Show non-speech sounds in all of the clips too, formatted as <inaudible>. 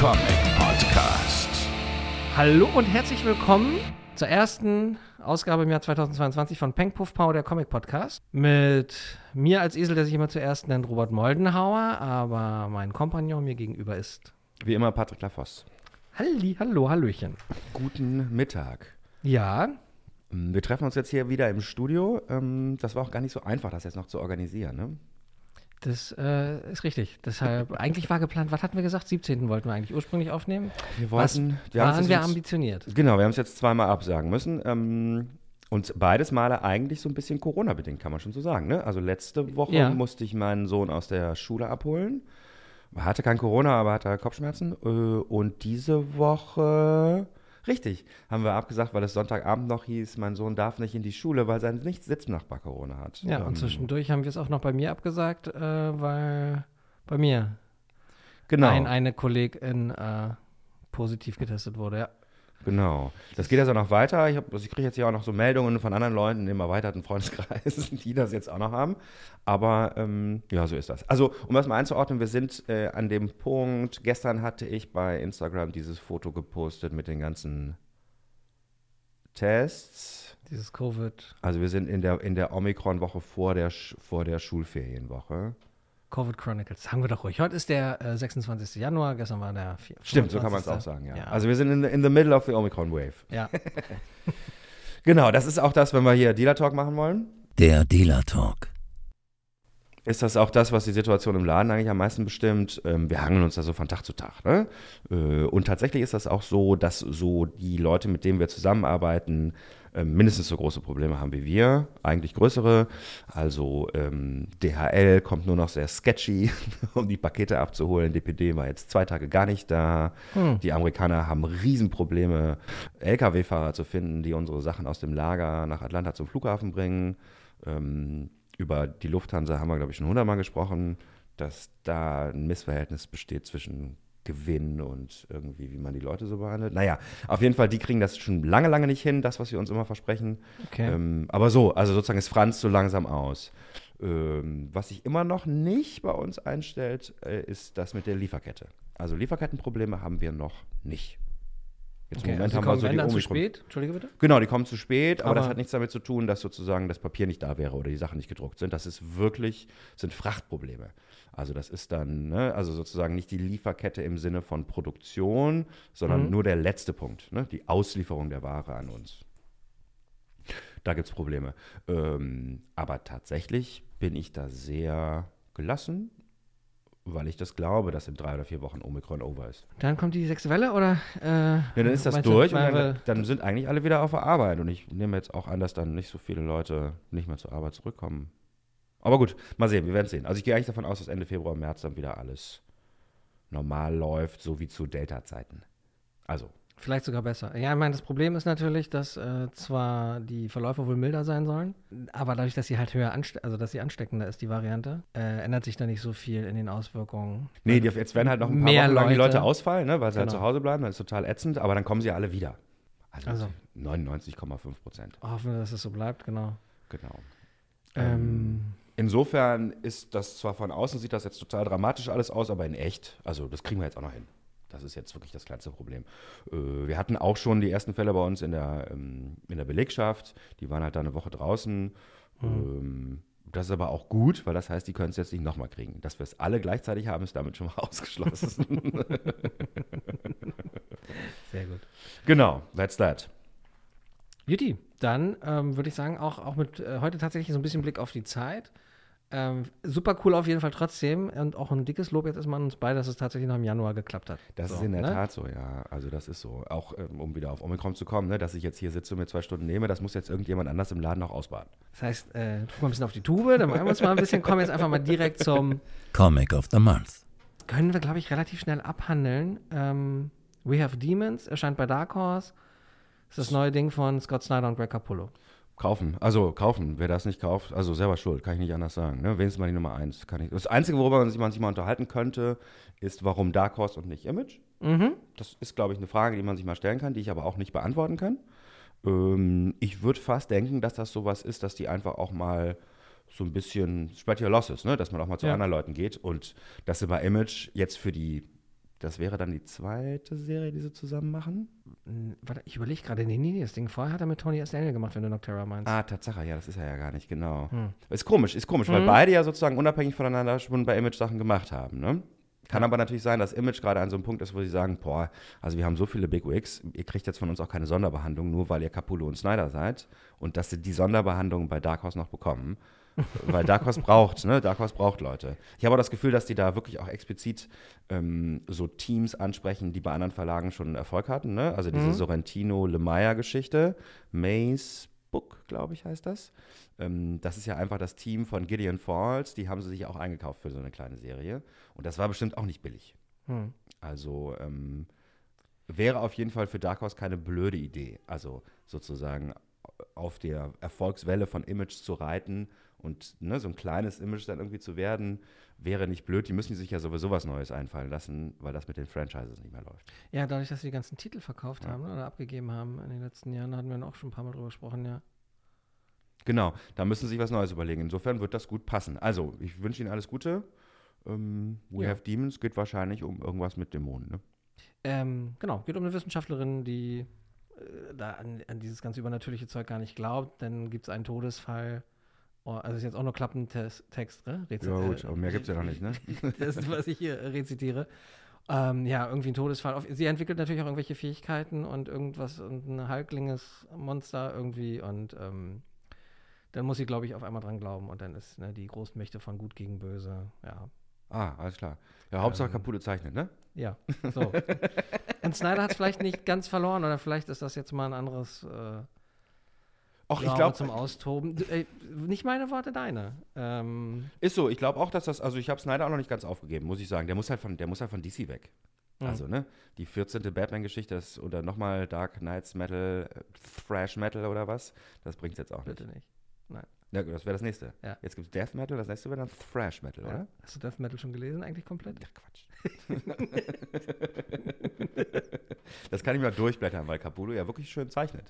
Comic Podcast. Hallo und herzlich willkommen zur ersten Ausgabe im Jahr 2022 von Peng Puff Pow, der Comic Podcast. Mit mir als Esel, der sich immer zuerst nennt, Robert Moldenhauer, aber mein Kompagnon mir gegenüber ist. Wie immer Patrick Lafosse. Halli, hallo, hallöchen. Guten Mittag. Ja, Wir treffen uns jetzt hier wieder im Studio. Ähm, Das war auch gar nicht so einfach, das jetzt noch zu organisieren. Ne? Das äh, ist richtig. Deshalb, <laughs> eigentlich war geplant, was hatten wir gesagt? 17. wollten wir eigentlich ursprünglich aufnehmen. Wir Was wollten, wir haben waren wir jetzt- ambitioniert? Genau, wir haben es jetzt zweimal absagen müssen. Ähm, und beides Male eigentlich so ein bisschen Corona-bedingt, kann man schon so sagen. Ne? Also letzte Woche Ja. musste ich meinen Sohn aus der Schule abholen. Hatte kein Corona, aber hatte Kopfschmerzen. Äh, Und diese Woche, richtig, haben wir abgesagt, weil es Sonntagabend noch hieß, mein Sohn darf nicht in die Schule, weil sein Nicht-Sitznachbar Corona hat. Ja, Ähm, und zwischendurch haben wir es auch noch bei mir abgesagt, äh, weil bei mir genau. ein, eine Kollegin äh, positiv getestet wurde. Ja. Genau. Das geht auch noch weiter. Ich, hab- also ich kriege jetzt hier auch noch so Meldungen von anderen Leuten im erweiterten Freundeskreis, <laughs> die das jetzt auch noch haben. Aber ähm, ja, so ist das. Also, um das mal einzuordnen, wir sind äh, an dem Punkt, gestern hatte ich bei Instagram dieses Foto gepostet mit den ganzen Tests. Dieses Covid, Also wir sind in der, in der Omikron-Woche vor der, vor der Schulferienwoche. Covid Chronicles. Sagen wir doch ruhig. Heute ist der äh, 26. Januar, gestern war der 4. Stimmt, so kann man es auch sagen, ja. Ja. Also wir sind in the, in the middle of the Omikron-Wave. ja. <laughs> Genau, das ist auch das, wenn wir hier Dealer-Talk machen wollen. Der Dealer Talk. Ist das auch das, was die Situation im Laden eigentlich am meisten bestimmt. Ähm, wir hangeln uns da so von Tag zu Tag. Ne? Äh, und tatsächlich ist das auch so, dass so die Leute, mit denen wir zusammenarbeiten, ähm, mindestens so große Probleme haben wie wir, eigentlich größere. Also ähm, DHL kommt nur noch sehr sketchy, <laughs> um die Pakete abzuholen. DPD war jetzt zwei Tage gar nicht da. Die Amerikaner haben Riesenprobleme, Lkw-Fahrer zu finden, die unsere Sachen aus dem Lager nach Atlanta zum Flughafen bringen. Ähm, über die Lufthansa haben wir, glaube ich, schon hundertmal gesprochen, dass da ein Missverhältnis besteht zwischen Gewinn und irgendwie, wie man die Leute so behandelt. Naja, auf jeden Fall, die kriegen das schon lange, lange nicht hin, das, was wir uns immer versprechen. Okay. Ähm, aber so, also sozusagen ist Franz so langsam aus. Ähm, was sich immer noch nicht bei uns einstellt, äh, ist das mit der Lieferkette. Also Lieferkettenprobleme haben wir noch nicht. Jetzt okay. im Moment also haben kommen wir so wenn die dann zu spät. Entschuldige bitte. Genau, die kommen zu spät, aber, das Aber- hat nichts damit zu tun, dass sozusagen das Papier nicht da wäre oder die Sachen nicht gedruckt sind. Das ist wirklich, sind Frachtprobleme. Also das ist dann, ne, also sozusagen nicht die Lieferkette im Sinne von Produktion, sondern Mhm. nur der letzte Punkt, ne, die Auslieferung der Ware an uns. Da gibt es Probleme. Ähm, aber tatsächlich bin ich da sehr gelassen, weil ich das glaube, dass in drei oder vier Wochen Omikron over ist. Dann kommt die sechste Welle oder? Äh, Ja, dann ist das meinst du, durch und dann, dann sind eigentlich alle wieder auf der Arbeit. Und ich nehme jetzt auch an, dass dann nicht so viele Leute nicht mehr zur Arbeit zurückkommen. Aber gut, mal sehen, wir werden sehen. Also ich gehe eigentlich davon aus, dass Ende Februar, März dann wieder alles normal läuft, so wie zu Delta-Zeiten. Also, Vielleicht sogar besser. Ja, ich meine, das Problem ist natürlich, dass äh, zwar die Verläufe wohl milder sein sollen, aber dadurch, dass sie halt höher anste also dass sie ansteckender ist, die Variante, äh, ändert sich da nicht so viel in den Auswirkungen. nee, die, jetzt werden halt noch ein paar Mehr Wochen lang die Leute. Ausfallen, ne, weil sie halt Genau. zu Hause bleiben. Das ist total ätzend, aber dann kommen sie ja alle wieder. Also, Also. 99,5 Prozent. Hoffen wir, dass es so bleibt, genau. Genau. Ähm, Insofern ist das zwar von außen sieht das jetzt total dramatisch alles aus, aber in echt, also das kriegen wir jetzt auch noch hin. Das ist jetzt wirklich das kleinste Problem. Äh, wir hatten auch schon die ersten Fälle bei uns in der, ähm, in der Belegschaft. Die waren halt da eine Woche draußen. Ähm, das ist aber auch gut, weil das heißt, die können es jetzt nicht nochmal kriegen. Dass wir es alle gleichzeitig haben, ist damit schon mal <laughs> ausgeschlossen. sehr gut. genau, that's that. Juti, dann ähm, würde ich sagen, auch, auch mit äh, heute tatsächlich so ein bisschen Blick auf die Zeit. Ähm, super cool auf jeden Fall trotzdem und auch ein dickes Lob jetzt erstmal an uns beide, dass es tatsächlich noch im Januar geklappt hat. Das So, ist in der ne? Tat so, ja. Also das ist so. Auch ähm, um wieder auf Omikron zu kommen, ne, dass ich jetzt hier sitze und mir zwei Stunden nehme, das muss jetzt irgendjemand anders im Laden noch ausbaden. Das heißt, äh, drück mal ein bisschen auf die Tube, dann machen wir uns mal ein bisschen, kommen jetzt einfach mal direkt zum, Comic of the Month. können wir glaube ich relativ schnell abhandeln. Ähm, We Have Demons erscheint bei Dark Horse. Das ist das neue Ding von Scott Snyder und Greg Capullo. Kaufen, also kaufen. Wer das nicht kauft, also selber schuld, kann ich nicht anders sagen. Ne? Wenigstens mal die Nummer eins. Kann ich. Das Einzige, worüber man sich, mal unterhalten könnte, ist, warum Dark Horse und nicht Image. Mhm. Das ist, glaube ich, eine Frage, die man sich mal stellen kann, die ich aber auch nicht beantworten kann. Ähm, ich würde fast denken, dass das sowas ist, dass die einfach auch mal so ein bisschen spread your losses, ne? dass man auch mal zu Ja. anderen Leuten geht und dass sie bei Image jetzt für die Das wäre dann die zweite Serie, die sie zusammen machen. Hm, Warte, ich überlege gerade, nee, nee, nee, das Ding vorher hat er mit Tony S. Daniel gemacht, wenn du Nocterra meinst. Ah, Tatsache, ja, das ist er ja gar nicht, genau. Hm. Ist komisch, ist komisch, weil beide ja sozusagen unabhängig voneinander schon bei Image Sachen gemacht haben, ne? Kann aber natürlich sein, dass Image gerade an so einem Punkt ist, wo sie sagen, boah, also wir haben so viele Big Wigs, ihr kriegt jetzt von uns auch keine Sonderbehandlung, nur weil ihr Capullo und Snyder seid und dass sie die Sonderbehandlung bei Dark Horse noch bekommen. Weil Dark Horse braucht, ne? Dark Horse braucht Leute. Ich habe auch das Gefühl, dass die da wirklich auch explizit ähm, so Teams ansprechen, die bei anderen Verlagen schon Erfolg hatten, ne? Also diese Sorrentino-Lemaya-Geschichte, Maze Book, glaube ich, heißt das. Ähm, das ist ja einfach das Team von Gideon Falls, die haben sie sich auch eingekauft für so eine kleine Serie. Und das war bestimmt auch nicht billig. Hm. Also ähm, wäre auf jeden Fall für Dark Horse keine blöde Idee. Also sozusagen auf der Erfolgswelle von Image zu reiten und ne, so ein kleines Image dann irgendwie zu werden, wäre nicht blöd. Die müssen sich ja sowieso was Neues einfallen lassen, weil das mit den Franchises nicht mehr läuft. Ja, dadurch, dass sie die ganzen Titel verkauft haben ne, oder abgegeben haben in den letzten Jahren, hatten wir auch schon ein paar Mal drüber gesprochen, ja. Genau, da müssen sie sich was Neues überlegen. Insofern wird das gut passen. Also, ich wünsche Ihnen alles Gute. Ähm, We Ja. Have Demons geht wahrscheinlich um irgendwas mit Dämonen. Ne? Ähm, genau, geht um eine Wissenschaftlerin, die äh, da an, an dieses ganze übernatürliche Zeug gar nicht glaubt. Dann gibt es einen Todesfall. Oh, also ist jetzt auch nur Klappentext, ne? Rezi- Ja, gut, äh, aber mehr gibt es ja noch nicht. Ne? <laughs> das ist, was ich hier äh, rezitiere. Ähm, ja, irgendwie ein Todesfall. Sie entwickelt natürlich auch irgendwelche Fähigkeiten und irgendwas und ein halklinges Monster irgendwie und ähm, dann muss sie, glaube ich, auf einmal dran glauben und dann ist ne, die Großmächte von Gut gegen Böse. Ja, Ah, alles klar. Ja, Hauptsache Ähm, Capullo zeichnet, ne? ja, so. <laughs> und Snyder hat es vielleicht nicht ganz verloren oder vielleicht ist das jetzt mal ein anderes äh, Och, ich glaube, zum Austoben. Äh, nicht meine Worte, deine. Ähm, ist so. Ich glaube auch, dass das, also ich habe Snyder auch noch nicht ganz aufgegeben, muss ich sagen. Der muss halt von, der muss halt von DC weg. Mhm. Also, ne? Die 14. Batman-Geschichte das- oder nochmal Dark Knights Metal, äh, Thrash Metal oder was, das bringt jetzt auch nicht. bitte nicht. Nein. Ja, das wäre das nächste. Ja. Jetzt gibt es Death Metal, das nächste wäre dann Thrash Metal, oder? Hast du Death Metal schon gelesen, eigentlich komplett? Ja, Quatsch. <laughs> das kann ich mal durchblättern, weil Capullo ja wirklich schön zeichnet.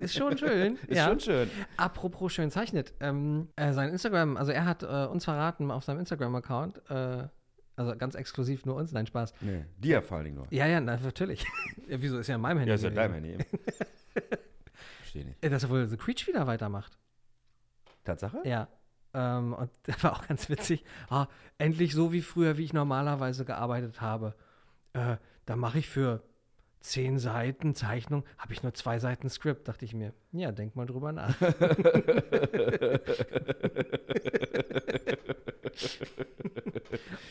Ist schon schön. <laughs> Ist ja. schon schön. Apropos schön zeichnet. Ähm, äh, sein Instagram, also er hat äh, uns verraten auf seinem Instagram-Account, äh, also ganz exklusiv nur uns, nein, Spaß. Nee, dir vor allen Dingen nur. Ja, ja, na, natürlich. <laughs> ja, wieso ist ja in meinem Handy? Ja, ist ja gewesen. dein Handy. Verstehe nicht. Äh, Dass er wohl The Creech wieder weitermacht. Tatsache? Ja. Ähm, und <laughs> das war auch ganz witzig. Ah, endlich so wie früher, wie ich normalerweise gearbeitet habe. Äh, da mache ich für zehn Seiten Zeichnung, habe ich nur zwei Seiten Skript, dachte ich mir. Ja, denk mal drüber nach. <laughs>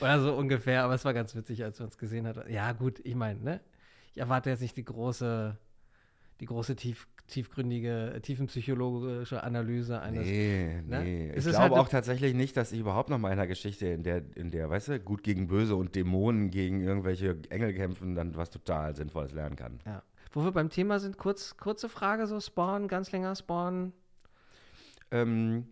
Oder so ungefähr, aber es war ganz witzig, als wir uns gesehen haben. Ja, gut, ich meine, ne? Ich erwarte jetzt nicht die große, die große tief, tiefgründige, tiefenpsychologische Analyse eines Nee, ne? nee. Es Ich ist glaube halt- auch tatsächlich nicht, dass ich überhaupt noch mal in einer Geschichte, in der, in der, weißt du, gut gegen böse und Dämonen gegen irgendwelche Engel kämpfen, dann was total Sinnvolles lernen kann. Ja. Wo wir beim Thema sind, kurz, kurze Frage, so Spawn, ganz länger Spawn. Ähm,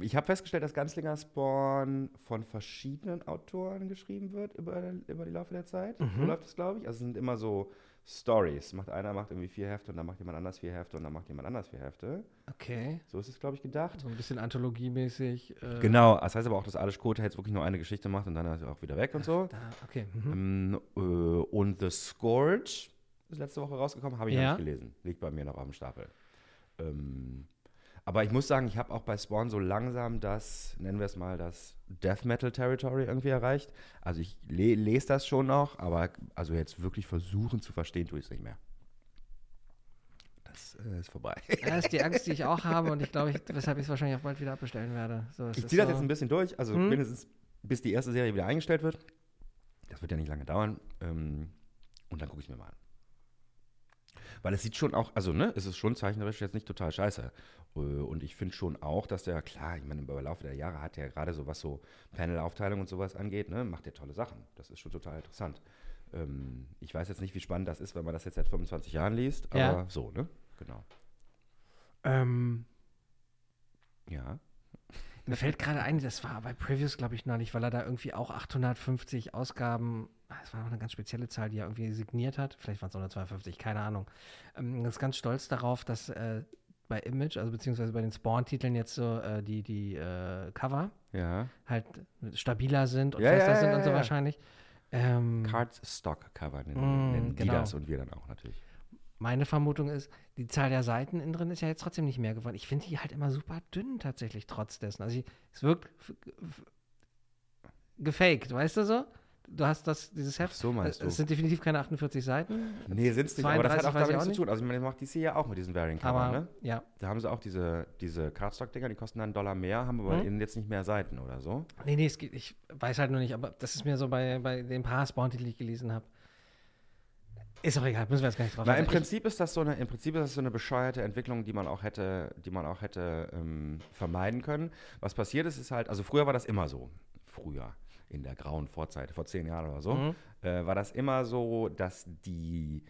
ich habe festgestellt, dass Ganzlinger Spawn von verschiedenen Autoren geschrieben wird über, über die Laufe der Zeit. Mhm. So läuft es, glaube ich. Also es sind immer so Stories. Macht einer macht irgendwie vier Hefte und dann macht jemand anders vier Hefte und dann macht jemand anders vier Hefte. Okay. So ist es, glaube ich, gedacht. So ein bisschen anthologiemäßig. Äh, Genau, das heißt aber auch, dass Alice Code jetzt wirklich nur eine Geschichte macht und dann ist er auch wieder weg und so. Da, okay. Mhm. Ähm, äh, und The Scourge ist letzte Woche rausgekommen, habe ich Ja. noch nicht gelesen. Liegt bei mir noch auf dem Stapel. Ähm, aber ich muss sagen, ich habe auch bei Spawn so langsam das, nennen wir es mal, das Death Metal Territory irgendwie erreicht. Also ich le lese das schon noch, aber also jetzt wirklich versuchen zu verstehen, tue ich es nicht mehr. Das äh, ist vorbei. Das ist die Angst, die ich auch habe und ich glaube, ich, weshalb ich es wahrscheinlich auch bald wieder abbestellen werde. So, Ich ziehe das so, jetzt ein bisschen durch, also Hm? mindestens bis die erste Serie wieder eingestellt wird. Das wird ja nicht lange dauern. Ähm, und dann gucke ich es mir mal an. Weil es sieht schon auch, also ne, es ist schon zeichnerisch jetzt nicht total scheiße. Äh, Und ich finde schon auch, dass der, klar, ich meine, im Laufe der Jahre hat er gerade so, was so Panel-Aufteilung und sowas angeht, ne, macht er tolle Sachen. Das ist schon total interessant. Ähm, ich weiß jetzt nicht, wie spannend das ist, wenn man das jetzt seit 25 Jahren liest, aber Ja. so, ne? Genau. Ähm, Ja. mir fällt gerade ein, das war bei Previews, glaube ich, noch nicht, weil er da irgendwie auch 850 Ausgaben, ah, das war noch eine ganz spezielle Zahl, die er irgendwie signiert hat. Vielleicht waren es 152, keine Ahnung. Ähm, ist ganz stolz darauf, dass äh, bei Image, also beziehungsweise bei den Spawn-Titeln jetzt so äh, die, die äh, Cover Ja. halt stabiler sind und Ja, fester ja, sind und so wahrscheinlich. Ähm, Cardstock-Cover nennen, Mm, nennen die genau. das und wir dann auch natürlich. meine Vermutung ist, die Zahl der Seiten innen drin ist ja jetzt trotzdem nicht mehr geworden. Ich finde die halt immer super dünn tatsächlich, trotz dessen. Also ich, es wirkt gefaked, weißt du so? Du hast das, dieses Heft. Ach so meinst es, es du. sind definitiv keine 48 Seiten, Nee, sind es nicht, aber das hat 32 auch damit nichts zu tun. Also, ich meine, macht DC ja auch mit diesen aber Cover, ne? ja. Da haben sie auch diese, diese Cardstock-Dinger, die kosten dann einen Dollar mehr, haben aber innen jetzt nicht mehr Seiten oder so. Nee, nee, es geht, ich weiß halt nur nicht, aber das ist mir so bei, bei den paar Spawn-Titeln, die ich gelesen habe. Ist auch egal, müssen wir jetzt gar nicht drauf Weil im. Prinzip ist das so eine, im Prinzip ist das so eine bescheuerte Entwicklung, die man auch hätte, die man auch hätte ähm, vermeiden können. Was passiert ist, ist halt, also früher war das immer so. Früher, in der grauen Vorzeit, vor zehn Jahren oder so, Mhm. äh, war das immer so, dass die,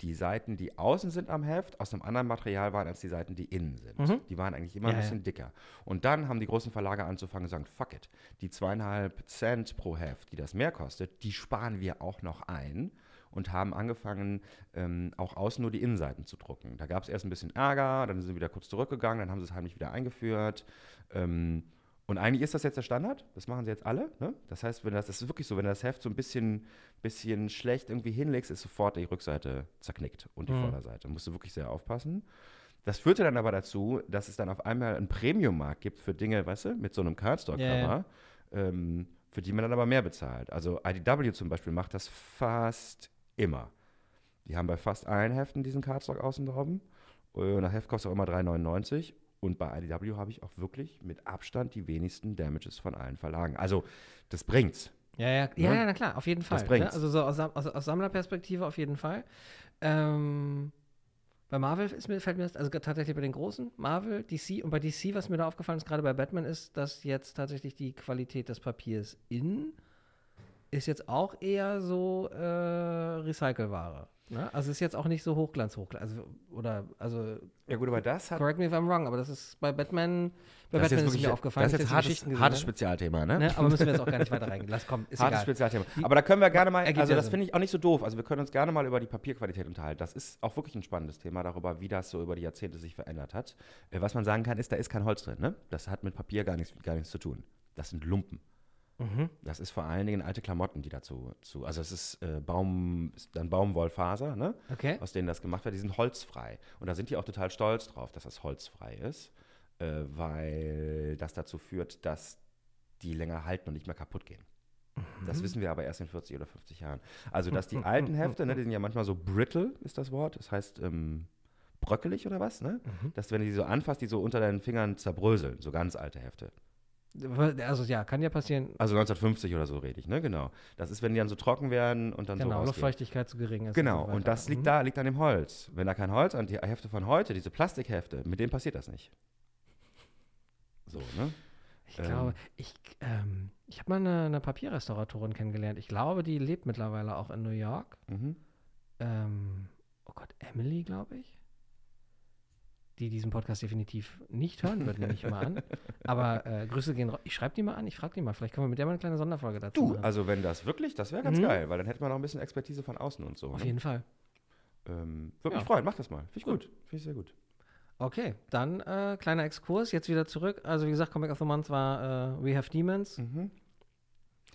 die Seiten, die außen sind am Heft, aus einem anderen Material waren als die Seiten, die innen sind. Mhm. Die waren eigentlich immer Ja, ein bisschen ja. dicker. Und dann haben die großen Verlage anzufangen und sagen, fuck it, die zweieinhalb Cent pro Heft, die das mehr kostet, die sparen wir auch noch ein und haben angefangen, ähm, auch außen nur die Innenseiten zu drucken. Da gab es erst ein bisschen Ärger, dann sind sie wieder kurz zurückgegangen, dann haben sie es heimlich wieder eingeführt. Ähm, und eigentlich ist das jetzt der Standard, das machen sie jetzt alle. Ne? Das heißt, wenn das, das ist wirklich so, wenn du das Heft so ein bisschen, bisschen schlecht irgendwie hinlegst, ist sofort die Rückseite zerknickt und die Mhm. Vorderseite. Da musst du wirklich sehr aufpassen. Das führte dann aber dazu, dass es dann auf einmal einen Premium-Markt gibt für Dinge, weißt du, mit so einem Cardstock-Cover, ja. ähm, für die man dann aber mehr bezahlt. Also IDW zum Beispiel macht das fast immer. Die haben bei fast allen Heften diesen Cardstock außen drauf. Und das Heft kostet auch immer 3,99. Und bei IDW habe ich auch wirklich mit Abstand die wenigsten Damages von allen Verlagen. Also, das bringt's. Ja, ja, ja, Ne? ja, na klar, auf jeden Fall. Das bringt's. Ne? Also so aus, aus, aus Sammlerperspektive auf jeden Fall. Ähm, bei Marvel ist mir, fällt mir das, also tatsächlich bei den großen, Marvel, DC und bei DC, was mir da aufgefallen ist, gerade bei Batman, ist, dass jetzt tatsächlich die Qualität des Papiers in ist jetzt auch eher so äh, Recycelware. Ne? Also ist jetzt auch nicht so Hochglanz, Hochglanz. Also, oder, also, Ja, gut, aber das hat. correct me if I'm wrong, aber das ist bei Batman, bei Das Batman ist, wirklich- mir aufgefallen. Das ist jetzt hartes, gesehen hartes habe. Spezialthema, ne? Ne? Aber müssen wir jetzt auch gar nicht <laughs> weiter reingehen. Lass kommen, ist Hartes egal. Spezialthema. Aber da können wir gerne mal, also das finde ich auch nicht so doof. Also wir können uns gerne mal über die Papierqualität unterhalten. Das ist auch wirklich ein spannendes Thema darüber, wie das so über die Jahrzehnte sich verändert hat. Äh, Was man sagen kann, ist, da ist kein Holz drin. Ne? Das hat mit Papier gar nichts, gar nichts zu tun. Das sind Lumpen. Mhm. Das ist vor allen Dingen alte Klamotten, die dazu, zu, also es ist äh, Baum, ist dann Baumwollfaser, ne? Okay. aus denen das gemacht wird, die sind holzfrei. Und da sind die auch total stolz drauf, dass das holzfrei ist, äh, weil das dazu führt, dass die länger halten und nicht mehr kaputt gehen. Das wissen wir aber erst in 40 oder 50 Jahren. Also, dass die <laughs> alten Hefte, ne, die sind ja manchmal so brittle, ist das Wort. Das heißt ähm, bröckelig oder was, ne? Dass, wenn du die so anfasst, die so unter deinen Fingern zerbröseln, so ganz alte Hefte. Also ja, kann ja passieren. Also 1950 oder so rede ich, ne? Genau. Das ist, wenn die dann so trocken werden und dann so Genau. Luftfeuchtigkeit zu gering ist. Genau, und, so und das liegt Mhm. da, liegt an dem Holz. Wenn da kein Holz an die Hefte von heute, diese Plastikhefte, mit denen passiert das nicht. So, ne? Ich ähm, glaube, ich, ähm, ich habe mal eine, eine Papierrestauratorin kennengelernt. Ich glaube, die lebt mittlerweile auch in New York. Mhm. Ähm, oh Gott, Emily, glaube ich. Die diesen Podcast definitiv nicht hören wird, nehme ich mal an. Aber äh, Grüße gehen raus. Ich schreibe die mal an, ich frage die mal. Vielleicht können wir mit der mal eine kleine Sonderfolge dazu Du, machen. also wenn das wirklich, das wäre ganz Mhm. geil, weil dann hätte man noch ein bisschen Expertise von außen und so. Auf Ne? jeden Fall. Ähm, Würde Ja. mich freuen, mach das mal. Finde ich Gut. gut. Finde ich sehr gut. Okay, dann äh, kleiner Exkurs, jetzt wieder zurück. Also wie gesagt, Comic of the Month war äh, We Have Demons. Mhm.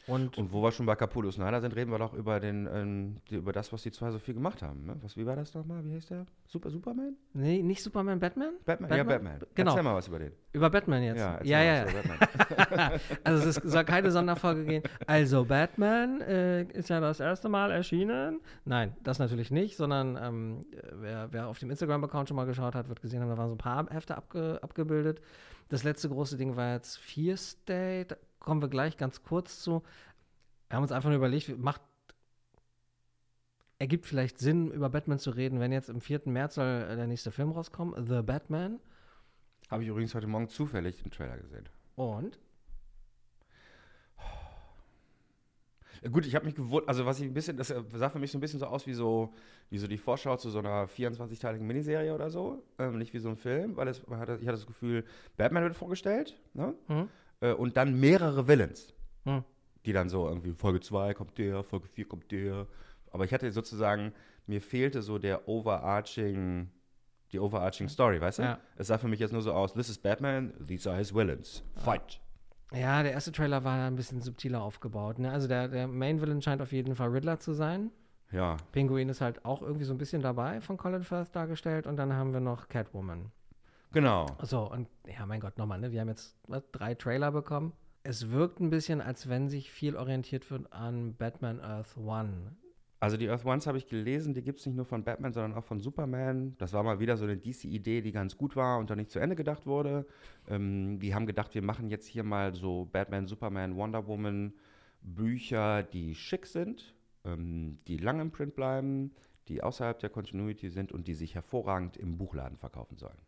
Und, Und wo wir schon bei Capullo Snyder sind, reden wir doch über, den, ähm, die, über das, was die zwei so viel gemacht haben. Ne? Was, wie war das nochmal? Wie heißt der? Super Superman? nee, nicht Superman, Batman? Batman? Ja, Batman. Genau, Erzähl mal was über den. über Batman jetzt. Ja, ja, ja. Batman. <laughs> Also es soll keine Sonderfolge gehen. Also Batman äh, ist ja das erste Mal erschienen. Nein, das natürlich nicht, sondern ähm, wer, wer auf dem Instagram-Account schon mal geschaut hat, wird gesehen haben, da waren so ein paar Hefte abge, abgebildet. Das letzte große Ding war jetzt Fear State. Kommen wir gleich ganz kurz zu. Wir haben uns einfach nur überlegt, macht ergibt vielleicht Sinn, über Batman zu reden, wenn jetzt im 4. März soll äh, der nächste Film rauskommen, The Batman. Habe ich übrigens heute Morgen zufällig den Trailer gesehen. Und Gut, ich habe mich gewundert, also was ich ein bisschen, das sah für mich so ein bisschen so aus wie so, wie so die Vorschau zu so einer 24-teiligen Miniserie oder so, ähm, nicht wie so ein Film, weil es, hatte, ich hatte das Gefühl, Batman wird vorgestellt, ne? Mhm. Äh, und dann mehrere Villains, hm, die dann so irgendwie Folge 2 kommt der, Folge 4 kommt der, aber ich hatte sozusagen, mir fehlte so der overarching, die overarching Story, weißt du? Ja. Es sah für mich jetzt nur so aus, this is Batman, these are his villains, fight. Ja, der erste Trailer war ein bisschen subtiler aufgebaut. Ne? Also der, der Main Villain scheint auf jeden Fall Riddler zu sein. Ja, Pinguin ist halt auch irgendwie so ein bisschen dabei von Colin Firth dargestellt. Und dann haben wir noch Catwoman. Genau. So, und ja, mein Gott, nochmal, ne? Wir haben jetzt was, drei Trailer bekommen. Es wirkt ein bisschen, als wenn sich viel orientiert wird an Batman Earth One. Also die Earth Ones habe ich gelesen, die gibt es nicht nur von Batman, sondern auch von Superman. Das war mal wieder so eine DC-Idee, die ganz gut war und dann nicht zu Ende gedacht wurde. Ähm, die haben gedacht, wir machen jetzt hier mal so Batman, Superman, Wonder Woman Bücher, die schick sind, ähm, die lang im Print bleiben, die außerhalb der Continuity sind und die sich hervorragend im Buchladen verkaufen sollen.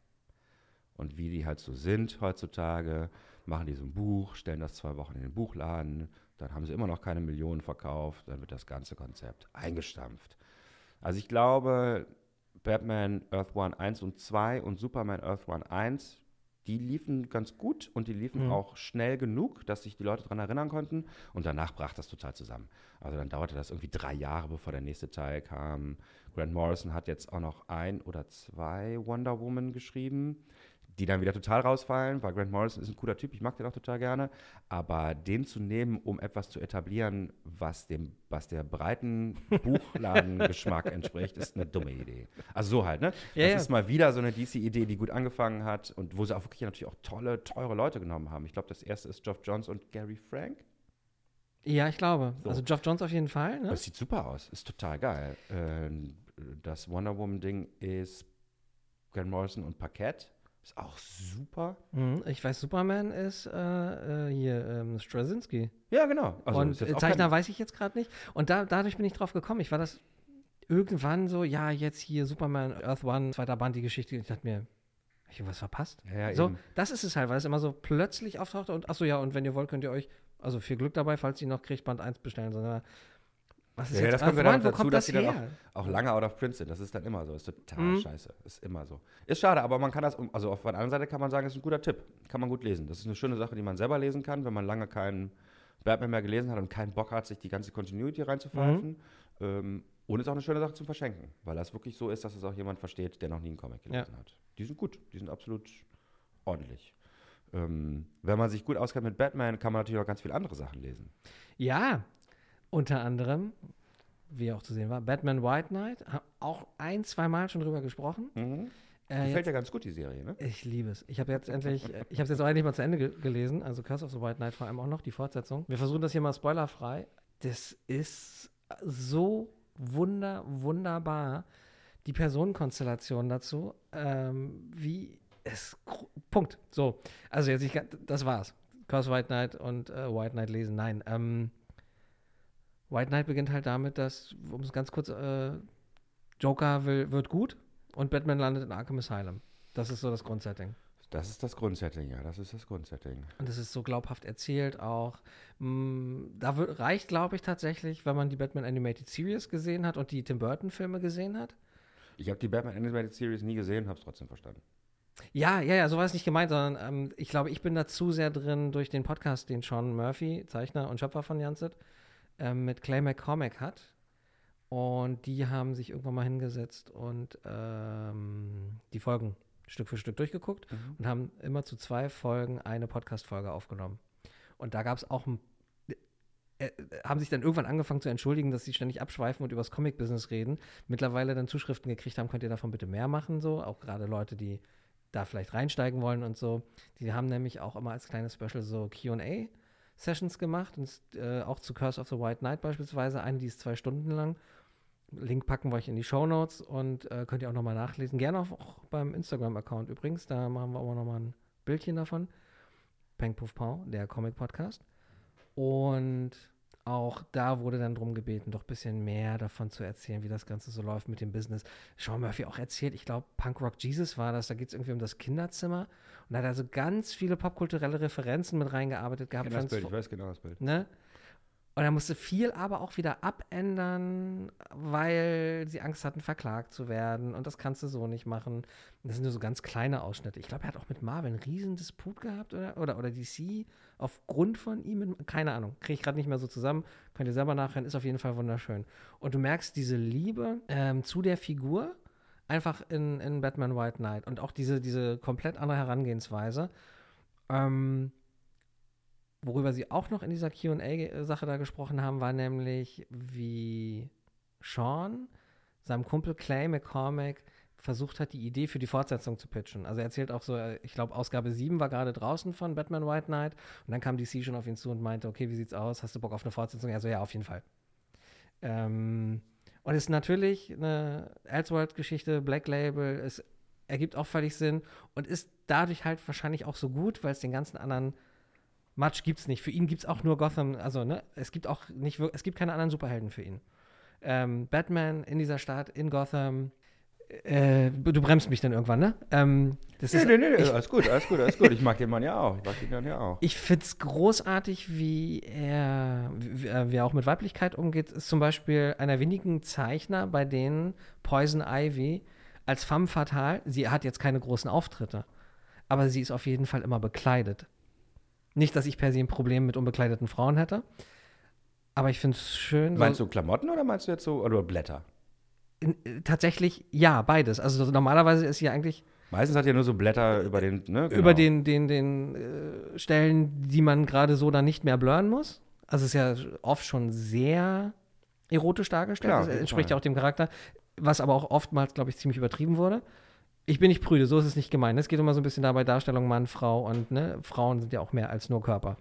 Und wie die halt so sind heutzutage, machen die so ein Buch, stellen das zwei Wochen in den Buchladen, dann haben sie immer noch keine Millionen verkauft, dann wird das ganze Konzept eingestampft. Also ich glaube, Batman Earth One 1 und 2 und Superman Earth One 1, die liefen ganz gut und die liefen Mhm. auch schnell genug, dass sich die Leute daran erinnern konnten. Und danach brach das total zusammen. Also dann dauerte das irgendwie drei Jahre, bevor der nächste Teil kam. Grant Morrison hat jetzt auch noch ein oder zwei Wonder Woman geschrieben, die dann wieder total rausfallen, weil Grant Morrison ist ein cooler Typ, ich mag den auch total gerne. Aber den zu nehmen, um etwas zu etablieren, was, dem, was der breiten <laughs> Buchladengeschmack entspricht, ist eine dumme Idee. Also so halt, ne? Ja, das ja. ist mal wieder so eine DC-Idee, die gut angefangen hat und wo sie auch wirklich natürlich auch tolle, teure Leute genommen haben. Ich glaube, das erste ist Geoff Johns und Gary Frank. Ja, ich glaube. So. Also Geoff Jones auf jeden Fall, ne? Das sieht super aus, ist total geil. Ähm, das Wonder Woman-Ding ist Grant Morrison und Parkett. Ist auch super. Mhm. Ich weiß, Superman ist äh, äh, hier ähm, Straczynski. Ja, genau. Also und Zeichner kein- weiß ich jetzt gerade nicht. Und da, dadurch bin ich drauf gekommen. Ich war das irgendwann so, ja, jetzt hier Superman Earth One, zweiter Band, die Geschichte. Ich dachte mir, hab ich irgendwas verpasst? Ja, ja, so, eben. das ist es halt, weil es immer so plötzlich auftauchte und achso, ja, und wenn ihr wollt, könnt ihr euch, also viel Glück dabei, falls ihr noch kriegt, Band 1 bestellen. Sondern, was ist Ja, ja, jetzt das kommt ja dann dazu, dass das die dann auch, auch lange out of print sind. Das ist dann immer so. Ist total Mhm. scheiße. Ist immer so. Ist schade, aber man kann das, also auf der anderen Seite kann man sagen, ist ein guter Tipp. Kann man gut lesen. Das ist eine schöne Sache, die man selber lesen kann, wenn man lange keinen Batman mehr gelesen hat und keinen Bock hat, sich die ganze Continuity reinzupfeifen. Mhm. Ähm, und ist auch eine schöne Sache zum Verschenken, weil das wirklich so ist, dass es auch jemand versteht, der noch nie einen Comic gelesen hat. Die sind gut. Die sind absolut ordentlich. Ähm, wenn man sich gut auskennt mit Batman, kann man natürlich auch ganz viele andere Sachen lesen. Ja, unter anderem, wie auch zu sehen war, Batman White Knight, haben auch ein, zwei Mal schon drüber gesprochen. Mhm. Äh, Gefällt dir ganz gut, die Serie, ne? ich liebe es. Ich habe jetzt endlich, äh, ich habe es jetzt auch endlich mal zu Ende ge gelesen, also Curse of the White Knight vor allem auch noch, die Fortsetzung. Wir versuchen das hier mal spoilerfrei. Das ist so wunder, wunderbar, die Personenkonstellation dazu, ähm, wie es, Punkt. So, also jetzt, ich, das war's. Curse of White Knight und äh, White Knight lesen, nein. Ähm, White Knight beginnt halt damit, dass, um es ganz kurz, äh, Joker will, wird gut und Batman landet in Arkham Asylum. Das ist so das Grundsetting. Das ist das Grundsetting, ja, das ist das Grundsetting. Und es ist so glaubhaft erzählt auch. Mm, Da reicht, glaube ich, tatsächlich, wenn man die Batman Animated Series gesehen hat und die Tim Burton-Filme gesehen hat. Ich habe die Batman Animated Series nie gesehen, habe es trotzdem verstanden. Ja, ja, ja, so war es nicht gemeint, sondern ähm, ich glaube, ich bin da zu sehr drin durch den Podcast, den Sean Murphy, Zeichner und Schöpfer von Janset, ähm, mit Clay McCormack hat. Und die haben sich irgendwann mal hingesetzt und ähm, die Folgen Stück für Stück durchgeguckt und haben immer zu zwei Folgen eine Podcast-Folge aufgenommen. Und da gab es auch ein äh, haben sich dann irgendwann angefangen zu entschuldigen, dass sie ständig abschweifen und über das Comic-Business reden. Mittlerweile dann Zuschriften gekriegt haben, könnt ihr davon bitte mehr machen, so. Auch gerade Leute, die da vielleicht reinsteigen wollen und so. Die haben nämlich auch immer als kleines Special so QA-Sessions gemacht. Und äh, auch zu Curse of the White Knight beispielsweise. Eine, die ist zwei Stunden lang. Link packen wir euch in die Show Notes und äh, könnt ihr auch nochmal nachlesen. Gerne auch, auch beim Instagram-Account übrigens. Da machen wir auch nochmal ein Bildchen davon. Peng Puff Pau, der Comic-Podcast. Und auch da wurde dann drum gebeten, doch ein bisschen mehr davon zu erzählen, wie das Ganze so läuft mit dem Business. Sean Murphy auch erzählt, ich glaube, Punk Rock Jesus war das, da geht es irgendwie um das Kinderzimmer. Und da hat er also ganz viele popkulturelle Referenzen mit reingearbeitet gehabt. Ich, das Bild, ich weiß genau das Bild. Ne? Und er musste viel aber auch wieder abändern, weil sie Angst hatten, verklagt zu werden. Und das kannst du so nicht machen. Das sind nur so ganz kleine Ausschnitte. Ich glaube, er hat auch mit Marvel einen riesen Disput gehabt oder, oder, oder DC aufgrund von ihm. Keine Ahnung. Kriege ich gerade nicht mehr so zusammen. Könnt ihr selber nachhören. Ist auf jeden Fall wunderschön. Und du merkst diese Liebe ähm, zu der Figur einfach in, in Batman White Knight. Und auch diese, diese komplett andere Herangehensweise. Ähm, worüber sie auch noch in dieser QA-Sache da gesprochen haben, war nämlich, wie Sean seinem Kumpel Clay McCormack versucht hat, die Idee für die Fortsetzung zu pitchen. Also er erzählt auch so, äh, ich glaube, Ausgabe 7 war gerade draußen von Batman White Knight und dann kam DC schon auf ihn zu und meinte, okay, wie sieht's aus? Hast du Bock auf eine Fortsetzung? Er so, ja, auf jeden Fall. Ähm, und es ist natürlich eine Elseworld-Geschichte, Black Label, es ergibt auch völlig Sinn und ist dadurch halt wahrscheinlich auch so gut, weil es den ganzen anderen Match gibt es nicht. Für ihn gibt es auch nur Gotham, also ne, es gibt auch nicht, es gibt keine anderen Superhelden für ihn. Ähm, Batman in dieser Stadt, in Gotham, äh, du bremst mich dann irgendwann, ne? Ähm, das Nee, ist, nee, nee, ich, alles gut, alles gut, alles gut. Ich mag den Mann ja auch. Ich mag den Mann ja auch. ich finde es großartig, wie er, wie, äh, wie er auch mit Weiblichkeit umgeht. Ist zum Beispiel einer wenigen Zeichner, bei denen Poison Ivy als femme fatale, sie hat jetzt keine großen Auftritte, aber sie ist auf jeden Fall immer bekleidet. Nicht, dass ich per se ein Problem mit unbekleideten Frauen hätte, aber ich finde es schön. Meinst so, du Klamotten oder meinst du jetzt so, oder Blätter? in, äh, tatsächlich ja, beides. Also so, normalerweise ist sie eigentlich Meistens hat er nur so Blätter über den, ne? genau. über den, den, den äh, Stellen, die man gerade so dann nicht mehr blurren muss. Also es ist ja oft schon sehr erotisch dargestellt. Klar, das entspricht ja auch dem Charakter, was aber auch oftmals, glaube ich, ziemlich übertrieben wurde. Ich bin nicht prüde, so ist es nicht gemeint. Es geht immer so ein bisschen dabei Darstellung Mann, Frau und ne, Frauen sind ja auch mehr als nur Körper.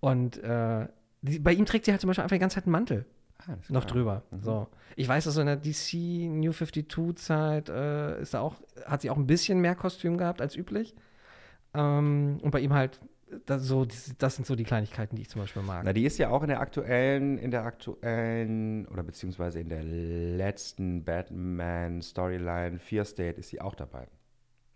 Und äh, die, bei ihm trägt sie halt zum Beispiel einfach die ganze Zeit einen Mantel Ah, noch klar. drüber. Mhm. So. Ich weiß, dass so in der DC New 52-Zeit äh, ist da auch, hat sie auch ein bisschen mehr Kostüm gehabt als üblich. Ähm, und bei ihm halt, das, so, das sind so die Kleinigkeiten, die ich zum Beispiel mag. Na, die ist ja auch in der aktuellen, in der aktuellen, oder beziehungsweise in der letzten Batman-Storyline Fear State ist sie auch dabei.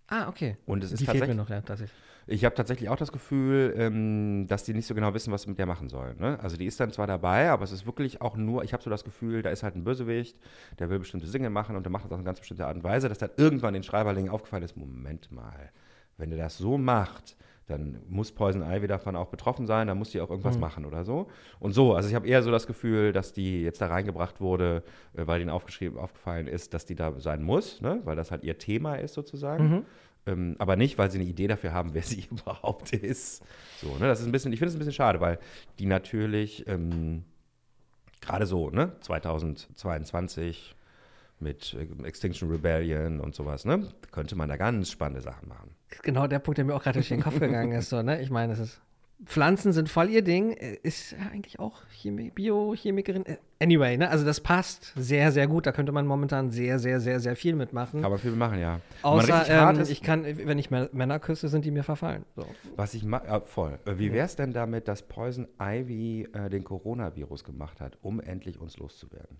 ah, okay. Und es ist die fehlt mir noch, ja, tatsächlich. ich habe tatsächlich auch das Gefühl, ähm, dass die nicht so genau wissen, was sie mit der machen sollen. Ne? Also die ist dann zwar dabei, aber es ist wirklich auch nur, ich habe so das Gefühl, da ist halt ein Bösewicht, der will bestimmte Dinge machen und der macht das auf eine ganz bestimmte Art und Weise, dass dann irgendwann den Schreiberlingen aufgefallen ist, Moment mal, wenn der das so macht, dann muss Poison Ivy davon auch betroffen sein, dann muss die auch irgendwas Mhm. machen oder so. Und so, also ich habe eher so das Gefühl, dass die jetzt da reingebracht wurde, äh, weil denen aufgeschrieben, aufgefallen ist, dass die da sein muss, ne? weil das halt ihr Thema ist sozusagen. Mhm. Ähm, aber nicht, weil sie eine Idee dafür haben, wer <laughs> sie überhaupt ist. So, ne? Das ist ein bisschen, ich finde es ein bisschen schade, weil die natürlich ähm, gerade so, ne, 2022 mit äh, Extinction Rebellion und sowas, ne, könnte man da ganz spannende Sachen machen. Genau der Punkt, der mir auch gerade durch den Kopf gegangen ist. So, ne? Ich meine, es ist. Pflanzen sind voll ihr Ding. Äh, Ist ja eigentlich auch Chemie, Biochemikerin. Äh, Anyway, ne? Also das passt sehr, sehr gut. Da könnte man momentan sehr, sehr, sehr, sehr viel mitmachen. Man viel machen, ja. Außer, ähm, ich kann, wenn ich Mä- Männer küsse, sind die mir verfallen. So. was ich ma ja, voll. Äh, Wie wäre es denn damit, dass Poison Ivy äh, den Coronavirus gemacht hat, um endlich uns loszuwerden?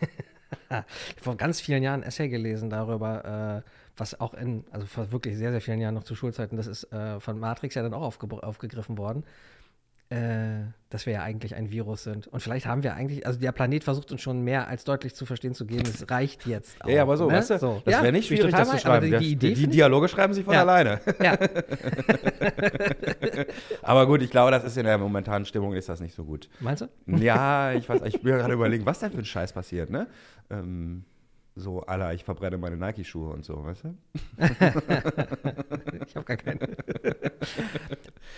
<laughs> <laughs> Vor ganz vielen Jahren ein Essay gelesen darüber, äh, was auch in, also vor wirklich sehr, sehr vielen Jahren noch zu Schulzeiten, das ist äh, von Matrix ja dann auch aufge aufgegriffen worden, äh, dass wir ja eigentlich ein Virus sind. Und vielleicht haben wir eigentlich, also der Planet versucht uns schon mehr als deutlich zu verstehen zu geben, es reicht jetzt. Auch, Ja, aber so, ne? weißt du, so. das Ja, wäre nicht schwierig, das zu schreiben. Die, die Idee die Dialoge schreiben sich von Ja. alleine. Ja, <laughs> Aber gut, ich glaube, das ist in der momentanen Stimmung ist das nicht so gut. meinst du? Ja, <laughs> ich weiß, ich bin ja gerade überlegen, was denn für ein Scheiß passiert, ne? Ähm, so, Alter, ich verbrenne meine Nike-Schuhe und so, weißt du? <laughs> Ich habe gar keine.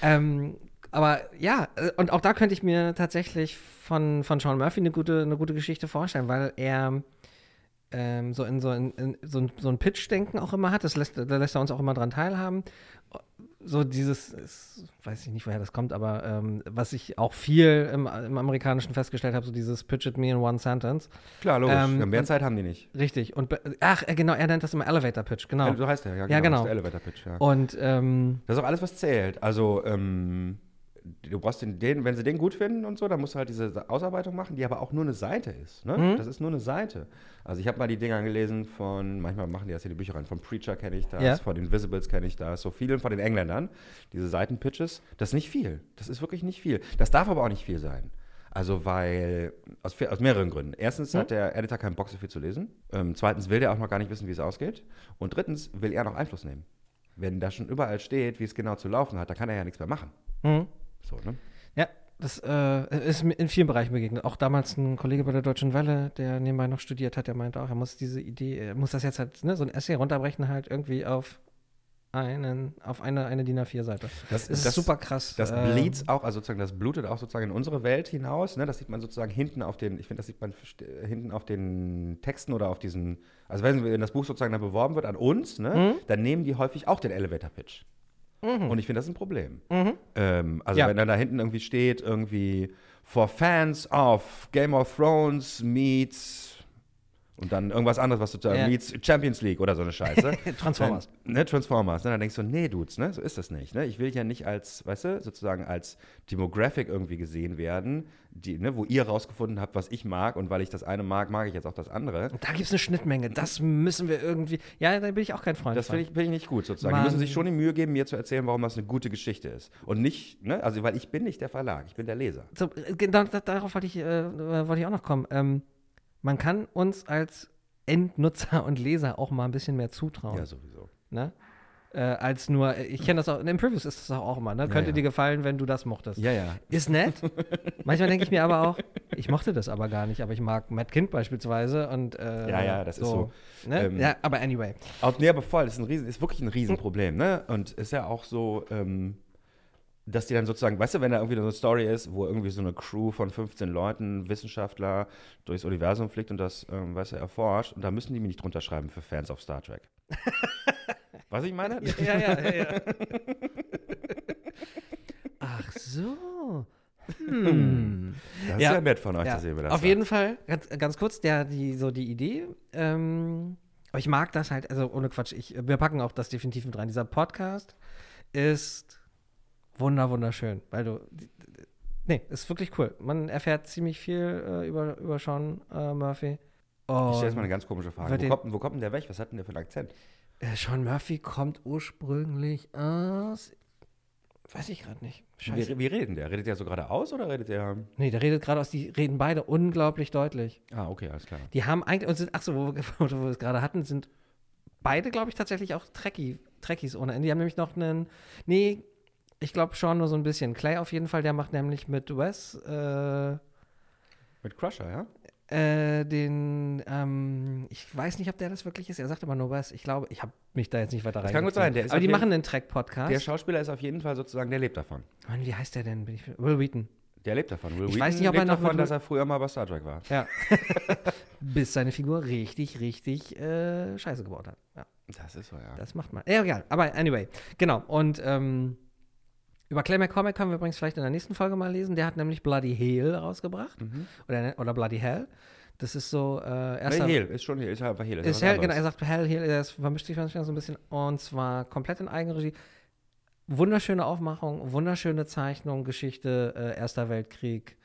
ähm, aber ja, äh, und auch da könnte ich mir tatsächlich von, von Sean Murphy eine gute, eine gute Geschichte vorstellen, weil er ähm, so in so, in, in, so, ein, so ein Pitch-Denken auch immer hat. Das lässt, da lässt er uns auch immer dran teilhaben. So dieses, ist, weiß ich nicht, woher das kommt, aber ähm, was ich auch viel im, im Amerikanischen festgestellt habe, so dieses Pitch it me in one sentence. Klar, logisch. Ähm, Mehr und- Zeit haben die nicht. Richtig. Und ach, äh, genau, er nennt das immer Elevator Pitch, genau. Ja, so heißt der, ja, genau. Ja, genau. Das ist der Elevator Pitch, ja. Und ähm, Das ist auch alles, was zählt. Also, ähm, du brauchst den, den, wenn sie den gut finden und so, dann musst du halt diese Ausarbeitung machen, die aber auch nur eine Seite ist. Ne? Mhm. Das ist nur eine Seite. Also ich habe mal die Dinger gelesen von, manchmal machen die das hier die Bücher rein, von Preacher kenne ich das, Ja. von Invisibles kenne ich das, so vielen von den Engländern, diese Seitenpitches, das ist nicht viel. Das ist wirklich nicht viel. Das darf aber auch nicht viel sein. Also weil, aus, aus mehreren Gründen. Erstens hat der Editor keinen Bock, so viel zu lesen. Ähm, zweitens will der auch noch gar nicht wissen, wie es ausgeht. Und drittens will er noch Einfluss nehmen. Wenn da schon überall steht, wie es genau zu laufen hat, dann kann er ja nichts mehr machen. hm. So, ne? Ja, das äh, ist in vielen Bereichen begegnet. Auch damals ein Kollege bei der Deutschen Welle, der nebenbei noch studiert hat, der meinte auch, er muss diese Idee, er muss das jetzt halt, ne, so ein Essay runterbrechen, halt irgendwie auf einen, auf eine, eine DIN A4-Seite. Das- ist das- super krass. Das Ähm, bleeds auch, also sozusagen, das blutet auch sozusagen in unsere Welt hinaus. Ne? Das sieht man sozusagen hinten auf den, ich finde, das sieht man hinten auf den Texten oder auf diesen, also wenn, wenn das Buch sozusagen dann beworben wird an uns, ne, Mhm. dann nehmen die häufig auch den Elevator-Pitch. Und ich finde, das ein Problem. Ähm, also Mhm. Ja. wenn dann da hinten irgendwie steht, irgendwie for fans of Game of Thrones meets und dann irgendwas anderes, was sozusagen Ja. Champions League oder so eine Scheiße. <laughs> Transformers. Dann, ne, Transformers. Ne, dann denkst du, nee, Dudes, ne, so ist das nicht. Ne? Ich will ja nicht als, weißt du, sozusagen als Demographic irgendwie gesehen werden, die, ne, wo ihr rausgefunden habt, was ich mag und weil ich das eine mag, mag ich jetzt auch das andere. Da gibt es eine Schnittmenge. Das müssen wir irgendwie. Ja, da bin ich auch kein Freund Das finde ich, ich nicht gut, sozusagen. Mann. Die müssen sich schon die Mühe geben, mir zu erzählen, warum das eine gute Geschichte ist. Und nicht, ne, also weil ich bin nicht der Verlag, ich bin der Leser. So, äh, da, darauf wollte ich, äh, wollte ich auch noch kommen. Ähm, man kann uns als Endnutzer und Leser auch mal ein bisschen mehr zutrauen. Ja, sowieso. Ne? Äh, als nur, ich kenne das auch, in Previews ist das auch immer, ne? Könnte ja. dir gefallen, wenn du das mochtest. Ja, ja. Ist nett. Manchmal denke ich mir aber auch, ich mochte das aber gar nicht, aber ich mag Matt Kind beispielsweise und äh, Ja, ja, das ist so. Ne? Ähm, ja, aber anyway. Auf, nee, aber voll, ist, ein Riesen, ist wirklich ein Riesenproblem, ne? Und ist ja auch so, ähm, dass die dann sozusagen, weißt du, wenn da irgendwie so eine Story ist, wo irgendwie so eine Crew von 15 Leuten, Wissenschaftler, durchs Universum fliegt und das, ähm, weißt du, erforscht, und da müssen die mir nicht drunter schreiben für Fans of Star Trek. <laughs> Was ich meine? Ja, ja, ja, ja. Ach so. Hm. Das ist Ja. ja nett von euch, Ja, dass ihr mir das auf sagt. jeden Fall, ganz, ganz kurz, der, die, so die Idee. Ähm, aber ich mag das halt, also ohne Quatsch, ich, wir packen auch das definitiv mit rein. Dieser Podcast ist wunder, wunderschön, weil du. Nee, ist wirklich cool. Man erfährt ziemlich viel äh, über, über Sean äh, Murphy. Ich stelle jetzt Und, mal eine ganz komische Frage. Wo kommt, denn- wo kommt denn der weg? Was hat denn der für einen Akzent? äh, Sean Murphy kommt ursprünglich aus. Weiß ich gerade nicht. Scheiße. Wie, wie redet der? Redet der so gerade aus oder redet der. Nee, der redet gerade aus, die reden beide unglaublich deutlich. Ah, okay, alles klar. Die haben eigentlich, und sind, ach so, wo, <laughs> wir- wo wir es gerade hatten, sind beide, glaube ich, tatsächlich auch Trekkie, Trekkies ohne Ende. Die haben nämlich noch einen, nee, ich glaube schon nur so ein bisschen. Clay auf jeden Fall, der macht nämlich mit Wes äh, Mit Crusher, ja? äh, den, ähm, ich weiß nicht, ob der das wirklich ist. Er sagt immer nur Wes. Ich glaube, ich habe mich da jetzt nicht weiter rein. kann gut sein, der ist Aber auf die machen einen Track-Podcast. Der Schauspieler ist auf jeden Fall sozusagen, der lebt davon. Mann, wie heißt der denn? Bin ich, Will Wheaton. Der lebt davon. Will Ich Wheaton weiß nicht, ob er lebt noch davon, dass er früher mal bei Star Trek war. Ja. <laughs> Bis seine Figur richtig, richtig äh, Scheiße gebaut hat. Ja. Das ist so, ja. Das macht man. Ja, egal. Aber anyway, genau. Und ähm, über Clay McCormack können wir übrigens vielleicht in der nächsten Folge mal lesen. Der hat nämlich Bloody Hell rausgebracht. Oder, oder Bloody Hell. Das ist so äh, erster. Nee, Hehl, ist schon Hehl, ist einfach Hehl. Ist was Hell, genau, er sagt Hell, Hell, das vermischt sich manchmal so ein bisschen. Und zwar komplett in Eigenregie. Wunderschöne Aufmachung, wunderschöne Zeichnung, Geschichte, äh, Erster Weltkrieg.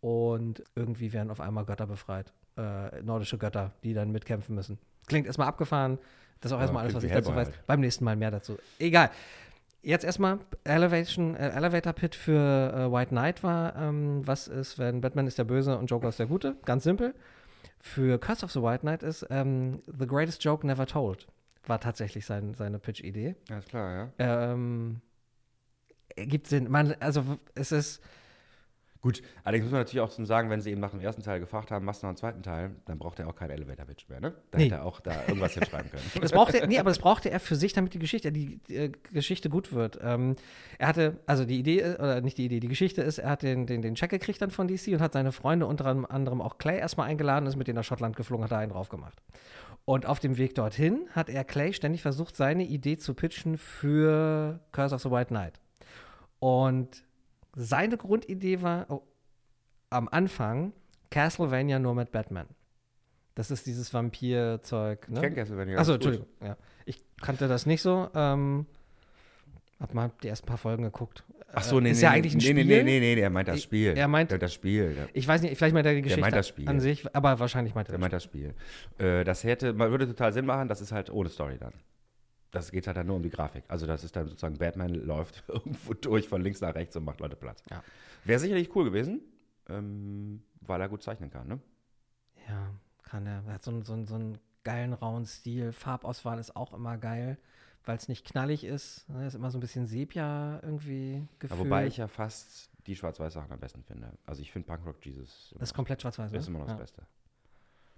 Und irgendwie werden auf einmal Götter befreit. Äh, nordische Götter, die dann mitkämpfen müssen. Klingt erstmal abgefahren. Das ist auch erstmal alles, was ich dazu weiß. halt. Beim nächsten Mal mehr dazu. Egal. Jetzt erstmal Elevation, äh, Elevator Pit für äh, White Knight war, ähm, was ist, wenn Batman ist der Böse und Joker ist der Gute? Ganz simpel. Für Curse of the White Knight ist ähm, The Greatest Joke Never Told. War tatsächlich sein, seine Pitch-Idee. Ja, ist klar, ja. Ähm, gibt Sinn. Man, also es ist, Gut, allerdings muss man natürlich auch sagen, wenn sie ihn nach dem ersten Teil gefragt haben, machst du noch einen zweiten Teil, dann braucht er auch keinen Elevator-Pitch mehr, ne? Da Nee. hätte er auch da irgendwas hinschreiben können. <laughs> das brauchte, nee, aber das brauchte er für sich, damit die Geschichte, die, die äh, Geschichte gut wird. Ähm, er hatte, also die Idee, ist- oder nicht die Idee, die Geschichte ist, er hat den, den, den Check gekriegt dann von DC und hat seine Freunde unter anderem auch Clay erstmal eingeladen, ist mit denen nach Schottland geflogen, hat da einen drauf gemacht. Und auf dem Weg dorthin hat er Clay ständig versucht, seine Idee zu pitchen für Curse of the White Knight. Und seine Grundidee war oh, am Anfang Castlevania nur mit Batman. Das ist dieses Vampir-Zeug. Ne? Ich kenn Castlevania Achso. Entschuldigung. Ja. Ich kannte das nicht so. Ähm, hab mal die ersten paar Folgen geguckt. Ach so, nee, ist nee, ja nee, eigentlich ein nee, Spiel. Nee, nee, nee, nee, der meint das Spiel. er meint- das Spiel. Ich weiß nicht, vielleicht meint er die Geschichte meint das Spiel. an sich, aber wahrscheinlich meint er der das meint das Spiel. Äh, das hätte, man würde total Sinn machen, das ist halt ohne Story dann. Das geht halt dann nur um die Grafik. Also das ist dann sozusagen, Batman läuft <laughs> irgendwo durch von links nach rechts und macht Leute platt. Ja. Wäre sicherlich cool gewesen, ähm, weil er gut zeichnen kann, ne? Ja, kann er. Er hat so, einen- so, so einen geilen, rauen Stil. Farbauswahl ist auch immer geil, weil es nicht knallig ist. Ne, ist immer so ein bisschen Sepia irgendwie gefühlt. wobei ich ja fast die Schwarz-Weiß-Sachen am besten finde. Also ich finde Punkrock Jesus Das ist komplett schwarz-weiß, ist ne? immer noch ja. das Beste.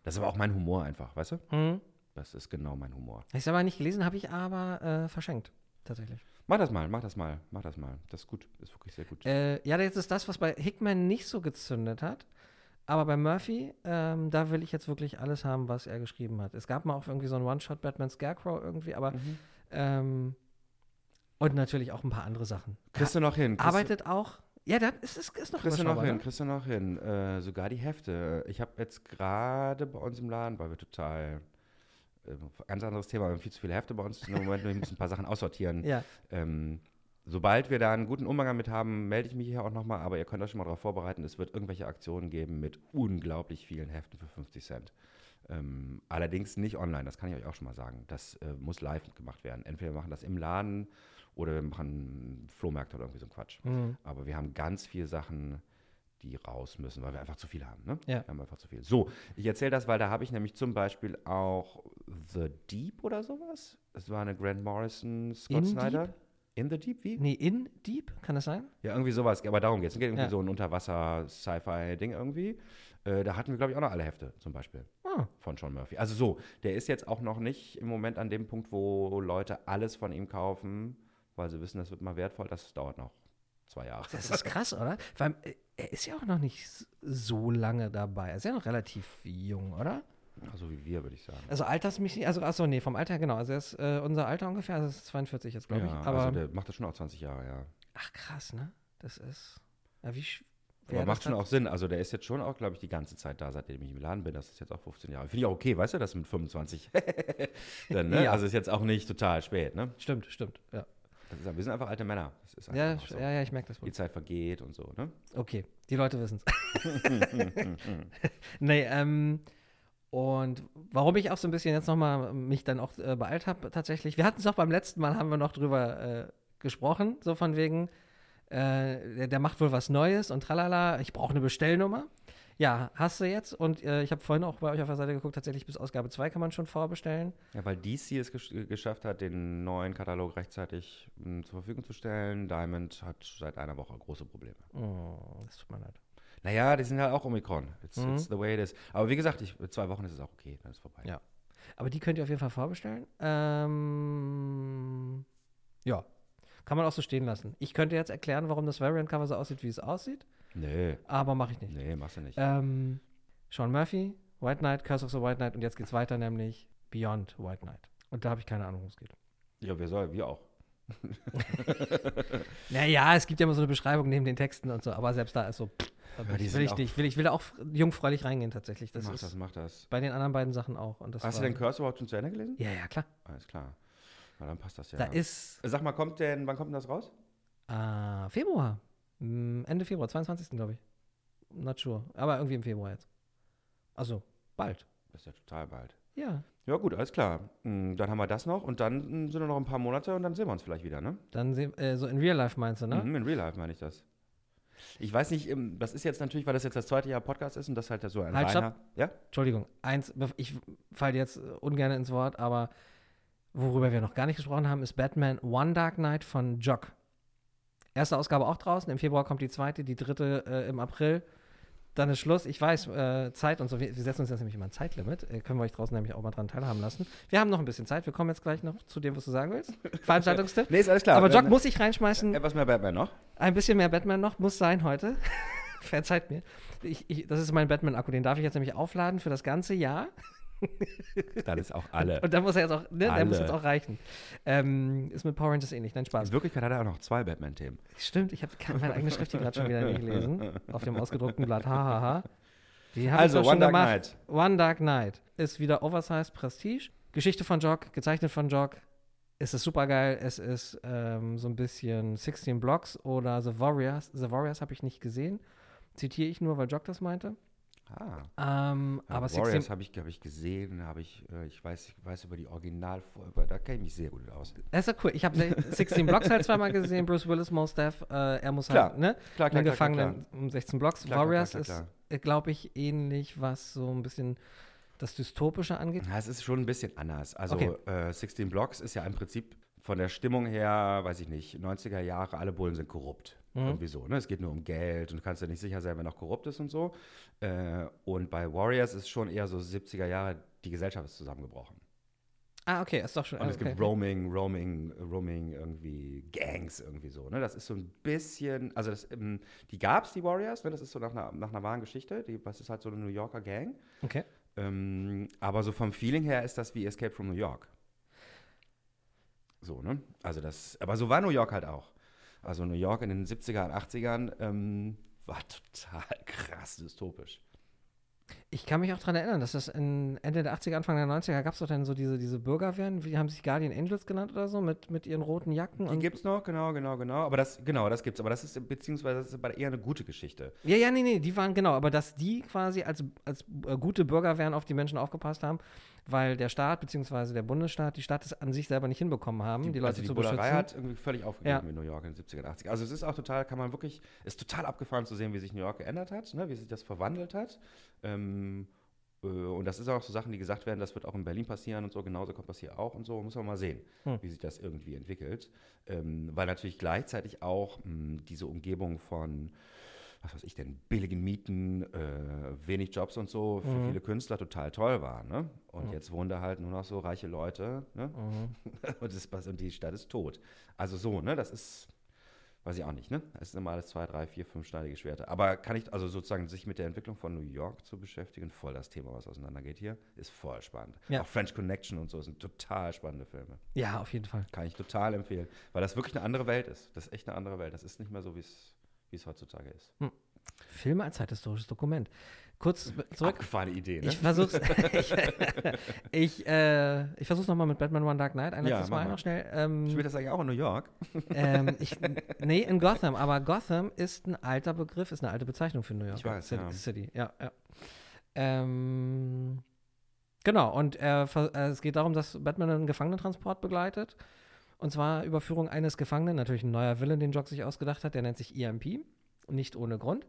Das ist aber auch mein Humor einfach, weißt du? Hm. Das ist genau mein Humor. Ich es aber nicht gelesen, habe ich aber äh, verschenkt. tatsächlich. Mach das mal, mach das mal, mach das mal. Das ist gut, ist wirklich sehr gut. Äh, ja, jetzt ist das, was bei Hickman nicht so gezündet hat. Aber bei Murphy, ähm, da will ich jetzt wirklich alles haben, was er geschrieben hat. Es gab mal auch irgendwie so einen One-Shot Batman Scarecrow irgendwie, aber Mhm. ähm, und natürlich auch ein paar andere Sachen. Kriegst du noch hin? Kriegst Arbeitet auch. Ja, da ist, ist, ist noch Kriegst du noch hin, ne? kriegst du noch hin. Äh, sogar die Hefte. Ich habe jetzt gerade bei uns im Laden, weil wir total, ganz anderes Thema, wir haben viel zu viele Hefte bei uns im Moment, wir müssen ein paar Sachen aussortieren. Ja, Ähm, sobald wir da einen guten Umgang damit haben, melde ich mich hier auch nochmal, aber ihr könnt euch schon mal darauf vorbereiten, es wird irgendwelche Aktionen geben mit unglaublich vielen Heften für 50 Cent. Ähm, allerdings nicht online, das kann ich euch auch schon mal sagen. Das äh, muss live gemacht werden. Entweder wir machen das im Laden oder wir machen Flohmärkte oder irgendwie so ein Quatsch. Mhm. Aber wir haben ganz viele Sachen, die raus müssen, weil wir einfach zu viel haben. Ne? Ja. Wir haben einfach zu viel. So, ich erzähle das, weil da habe ich nämlich zum Beispiel auch The Deep oder sowas. Das war eine Grant Morrison, Scott In Snyder. Deep? In the Deep, wie? nee, in Deep, kann das sein? Ja, irgendwie sowas. Aber darum geht es. Es geht irgendwie Ja. so ein Unterwasser-Sci-Fi-Ding irgendwie. Äh, da hatten wir, glaube ich, auch noch alle Hefte zum Beispiel Ah, von Sean Murphy. Also so, der ist jetzt auch noch nicht im Moment an dem Punkt, wo Leute alles von ihm kaufen, weil sie wissen, das wird mal wertvoll. Das dauert noch zwei Jahre. das ist krass, oder? Weil äh, er ist ja auch noch nicht so lange dabei. Er ist ja noch relativ jung, oder? Also wie wir, würde ich sagen. Also altersmäßig, also achso, nee, vom Alter her, genau. Also er ist äh, unser Alter ungefähr, also ist 42 jetzt, glaube ja, ich. Aber, also der macht das schon auch 20 Jahre, ja. ach krass, ne? Das ist, ja, wie Aber macht schon auch Sinn. Also der ist jetzt schon auch, glaube ich, die ganze Zeit da, seitdem ich im Laden bin. Das ist jetzt auch 15 Jahre. Finde ich auch okay, weißt du, das mit 25. <laughs> Dann, ne? Ja. Also ist jetzt auch nicht total spät, ne? Stimmt, stimmt, ja. Ist, wir sind einfach alte Männer. Ist Ja, einfach so. ja, ja, ich merke das wohl. Die Zeit vergeht und so, ne? Okay, die Leute wissen es. <laughs> nee, ähm, und warum ich auch so ein bisschen jetzt nochmal mich dann auch äh, beeilt habe, tatsächlich, wir hatten es auch beim letzten Mal, haben wir noch drüber äh, gesprochen, so von wegen, äh, der, der macht wohl was Neues und tralala, ich brauche eine Bestellnummer. Ja, hast du jetzt und äh, ich habe vorhin auch bei euch auf der Seite geguckt, tatsächlich bis Ausgabe 2 kann man schon vorbestellen. Ja, weil DC es gesch geschafft hat, den neuen Katalog rechtzeitig mh, zur Verfügung zu stellen. Diamond hat seit einer Woche große Probleme. Oh, das tut mir leid. Naja, die sind halt auch Omikron. It's, Mhm. it's the way it is. Aber wie gesagt, ich, zwei Wochen ist es auch okay, dann ist es vorbei. Ja. Aber die könnt ihr auf jeden Fall vorbestellen. Ähm, ja. Kann man auch so stehen lassen. Ich könnte jetzt erklären, warum das Variant-Cover so aussieht, wie es aussieht, Nee, aber mache ich nicht. nee, machst du nicht. Ähm, Sean Murphy, White Knight, Curse of the White Knight und jetzt geht's weiter, nämlich Beyond White Knight. Und da habe ich keine Ahnung, worum es geht. Ja, wir sollen, wir auch. <laughs> Naja, es gibt ja immer so eine Beschreibung neben den Texten und so, aber selbst da ist so, pff, Ja, will ich nicht. Will ich will da auch jungfräulich reingehen tatsächlich. Das mach das, mach das. bei den anderen beiden Sachen auch. Hast du den Curse überhaupt schon zu Ende gelesen? Ja, ja, klar. Alles klar. Na, dann passt das ja. Da ist Sag mal, kommt denn, wann kommt denn das raus? Ah, Februar. Hm, Ende Februar, 22. glaube ich. Not sure. Aber irgendwie im Februar jetzt. Also, bald. Das ist ja total bald. Ja. Ja, gut, alles klar. Mm, Dann haben wir das noch und dann mm, sind noch ein paar Monate und dann sehen wir uns vielleicht wieder, ne? Dann sehen, äh, so in Real Life meinst du, ne? Mhm, in Real Life meine ich das. Ich weiß nicht, ähm, das ist jetzt natürlich, weil das jetzt das zweite Jahr Podcast ist und das halt so ein Halt, reiner. Ja? Entschuldigung. Eins, ich falle jetzt äh, ungern ins Wort, aber worüber wir noch gar nicht gesprochen haben, ist Batman One Dark Knight von Jock. Erste Ausgabe auch draußen. Im Februar kommt die zweite, die dritte äh, im April. Dann ist Schluss. Ich weiß, äh, Zeit und so. Wir, wir setzen uns jetzt nämlich immer ein Zeitlimit. Äh, können wir euch draußen nämlich auch mal dran teilhaben lassen. Wir haben noch ein bisschen Zeit. Wir kommen jetzt gleich noch zu dem, was du sagen willst. <laughs> Veranstaltungstipp. Nee, ist alles klar. Aber Jock Dann- muss ich reinschmeißen. Etwas mehr Batman noch. Ein bisschen mehr Batman noch muss sein heute. <laughs> Verzeiht mir. Ich, ich, das ist mein Batman-Akku. Den darf ich jetzt nämlich aufladen für das ganze Jahr. <laughs> Dann ist auch alle. Und da muss er jetzt auch, ne, der Alle. muss jetzt auch reichen. Ähm, ist mit Power Rangers ähnlich. Nein, Spaß. In Wirklichkeit hat er auch noch zwei Batman-Themen. Stimmt, ich habe meine eigene Schrift hier gerade schon wieder nicht gelesen. Auf dem ausgedruckten Blatt. Hahaha. Ha, ha. Die hab Also, ich One Dark gemacht. Knight. One Dark Knight ist wieder Oversized Prestige. Geschichte von Jock, gezeichnet von Jock. Es ist super geil. Es ist ähm, so ein bisschen 16 Blocks oder The Warriors. The Warriors habe ich nicht gesehen. Zitiere ich nur, weil Jock das meinte. Ah. Ähm, Ja, aber Warriors 16, habe ich, hab ich gesehen, habe ich, äh, ich weiß, ich weiß über die Originalfolge, da kenne ich mich sehr gut aus. das ist ja cool. Ich habe 16 Blocks halt zweimal gesehen. Bruce Willis, Mos Def. Äh, er muss Klar. halt, ne? Klar, klar, einen klar, Gefangenen um 16 Blocks. Klar, klar, Warriors klar, klar, ist, glaube ich, ähnlich, was so ein bisschen das Dystopische angeht. Ja, es ist schon ein bisschen anders. Also Okay. äh, 16 Blocks ist ja im Prinzip von der Stimmung her, weiß ich nicht, 90er Jahre, alle Bullen sind korrupt. Mhm. Irgendwie so. Ne? Es geht nur um Geld und du kannst ja nicht sicher sein, wer noch korrupt ist und so. Äh, und bei Warriors ist schon eher so 70er Jahre, die Gesellschaft ist zusammengebrochen. Ah, okay, ist doch schon. Und es okay. gibt Roaming, Roaming, Roaming irgendwie Gangs irgendwie so. Ne? Das ist so ein bisschen, also das, ähm, die gab es, die Warriors, ne? das ist so nach einer, nach einer wahren Geschichte. Die, das ist halt so eine New Yorker Gang. Okay. Ähm, aber so vom Feeling her ist das wie Escape from New York. So, ne? Also das, aber so war New York halt auch. Also New York in den 70er und 80ern ähm, war total <laughs> krass dystopisch. Ich kann mich auch daran erinnern, dass das in Ende der 80er, Anfang der 90er gab es doch dann so diese, diese Bürgerwehren, wie haben sich Guardian Angels genannt oder so, mit, mit ihren roten Jacken. Die gibt's noch, genau, genau, genau. Aber das, genau, das gibt's. Aber das ist, beziehungsweise das ist eher eine gute Geschichte. Ja, ja, nee, nee, die waren genau, aber dass die quasi als, als äh, gute Bürgerwehren auf die Menschen aufgepasst haben, weil der Staat beziehungsweise der Bundesstaat die Stadt es an sich selber nicht hinbekommen haben, die, Leute also die zu Bullerei beschützen. hat irgendwie völlig aufgegeben Ja. in New York in den 70er und 80er. Also es ist auch total, kann man wirklich, ist total abgefahren zu sehen, wie sich New York geändert hat, ne, wie sich das verwandelt hat. Ähm, äh, und das ist auch so Sachen, die gesagt werden, das wird auch in Berlin passieren und so, genauso kommt das hier auch und so. Muss man mal sehen, Hm. wie sich das irgendwie entwickelt. Ähm, weil natürlich gleichzeitig auch mh, diese Umgebung von was weiß ich denn, billigen Mieten, äh, wenig Jobs und so für viele Künstler total toll war. Ne? Und jetzt wohnen da halt nur noch so reiche Leute ne? <laughs> und, das, und die Stadt ist tot. Also so, ne? Das ist, weiß ich auch nicht, ne? Das ist immer alles zwei, drei, vier, fünf schneidige Schwerter. Aber kann ich, also sozusagen sich mit der Entwicklung von New York zu beschäftigen, voll das Thema, was auseinandergeht hier, ist voll spannend. Ja. Auch French Connection und so sind total spannende Filme. Ja, auf jeden Fall. Kann ich total empfehlen, weil das wirklich eine andere Welt ist. Das ist echt eine andere Welt. Das ist nicht mehr so, wie es wie es heutzutage ist. Filme als zeithistorisches Dokument. Kurz zurück. Abgefahrene Idee, ne? Ich versuch's. <laughs> ich ich, äh, ich versuch's nochmal mit Batman One Dark Knight. Ein Ja, letztes mach Mal noch schnell. Ähm, Spielt das eigentlich auch in New York? ähm, <laughs> ich, nee, in Gotham. Aber Gotham ist ein alter Begriff, ist eine alte Bezeichnung für New York Ich weiß, City. ja. City. Ja, ja. Ähm, genau, und äh, es geht darum, dass Batman einen Gefangenentransport begleitet. Und zwar Überführung eines Gefangenen, natürlich ein neuer Villain, den Jock sich ausgedacht hat, der nennt sich EMP. Nicht ohne Grund.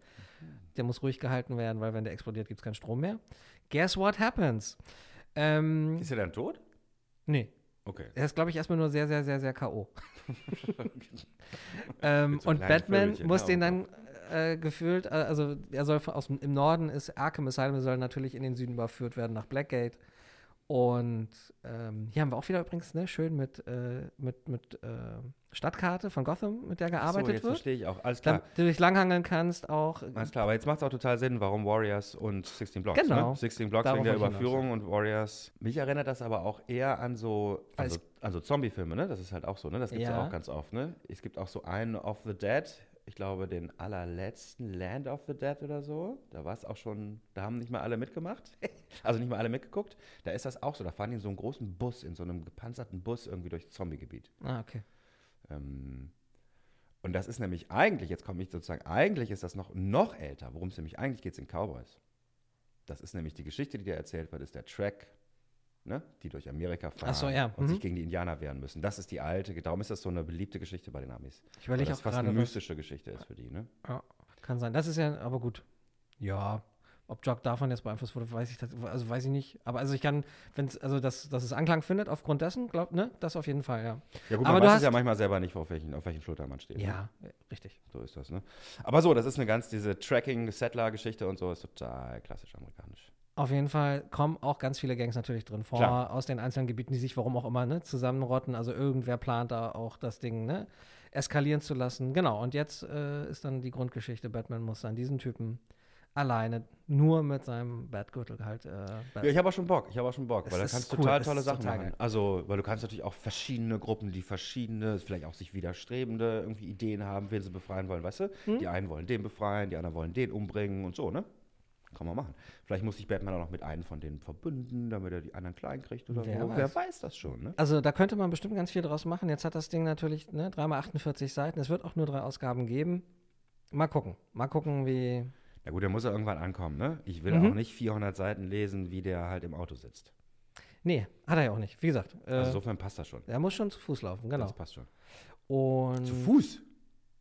Der muss ruhig gehalten werden, weil wenn der explodiert, gibt es keinen Strom mehr. Guess what happens? Ähm, Ist er dann tot? nee, Okay. er ist, glaube ich, erstmal nur sehr, sehr, sehr, sehr K.O. <laughs> ähm, so und Batman muss den dann äh, gefühlt, äh, also er soll aus dem, im Norden ist Arkham Asylum, soll natürlich in den Süden überführt werden nach Blackgate. Und ähm, hier haben wir auch wieder übrigens, ne, schön mit, äh, mit, mit äh, Stadtkarte von Gotham, mit der so, gearbeitet jetzt wird. verstehe ich auch. Alles klar. du dich langhangeln kannst, auch. Alles klar, aber jetzt macht es auch total Sinn, warum Warriors und 16 Blocks. Genau. Ne? 16 Blocks Darauf wegen der Überführung und Warriors. Mich erinnert das aber auch eher an so, an Weil so, an so Zombie-Filme, ne? Das ist halt auch so, ne? Das gibt es ja. Ja. auch ganz oft, ne? Es gibt auch so einen of the Dead, ich glaube den allerletzten Land of the Dead oder so. Da war es auch schon, da haben nicht mal alle mitgemacht. <laughs> also nicht mal alle mitgeguckt. Da ist das auch so. Da fahren die in so einem großen Bus, in so einem gepanzerten Bus irgendwie durchs Zombie-Gebiet. Ah, okay. Ähm, und das ist nämlich eigentlich, jetzt komme ich sozusagen, eigentlich ist das noch, noch älter. Worum es nämlich eigentlich geht, sind Cowboys. Das ist nämlich die Geschichte, die dir erzählt wird, ist der Track, ne, die durch Amerika fahren so, ja, und mhm. sich gegen die Indianer wehren müssen. Das ist die alte, darum ist das so eine beliebte Geschichte bei den Amis. Ich überlege auch fast gerade, eine was- mystische Geschichte ist für die, ne? Ja, kann sein. Das ist ja, aber gut. Ja, ob Jock davon jetzt beeinflusst wurde, weiß ich, also weiß ich nicht. Aber also ich kann, wenn es, also dass, dass es Anklang findet aufgrund dessen, glaub, ne, das auf jeden Fall, ja. Ja gut, aber man weiß es ja manchmal selber nicht, auf welchen, auf welchen Schultern man steht. Ne? ja, richtig. So ist das, ne? Aber so, das ist eine ganz, diese Tracking-Settler-Geschichte und so ist total klassisch amerikanisch. Auf jeden Fall kommen auch ganz viele Gangs natürlich drin vor, Klar. aus den einzelnen Gebieten, die sich warum auch immer ne, zusammenrotten. Also irgendwer plant da auch das Ding ne, eskalieren zu lassen. Genau, und jetzt äh, ist dann die Grundgeschichte, Batman muss dann diesen Typen alleine, nur mit seinem Batgürtel halt. Äh, Ja, ich habe auch schon Bock, ich habe auch schon Bock, Es weil da kannst du cool, total tolle Sachen total machen. geil. Also, weil du kannst natürlich auch verschiedene Gruppen, die verschiedene, vielleicht auch sich widerstrebende irgendwie Ideen haben, wen sie befreien wollen, weißt du? Hm? Die einen wollen den befreien, die anderen wollen den umbringen und so, ne? Kann man machen. Vielleicht muss sich Batman auch noch mit einem von denen verbünden, damit er die anderen klein kriegt oder Wer so. weiß. Wer weiß das schon, ne? Also da könnte man bestimmt ganz viel draus machen. Jetzt hat das Ding natürlich ne, 3 mal 48 Seiten. Es wird auch nur drei Ausgaben geben. Mal gucken. Mal gucken, wie. Ja gut, der muss ja irgendwann ankommen, ne? Ich will Mhm. auch nicht 400 Seiten lesen, wie der halt im Auto sitzt. Nee, hat er ja auch nicht. Wie gesagt, äh, Also insofern passt das schon. er muss schon zu Fuß laufen, genau. Das passt schon. Und Zu Fuß.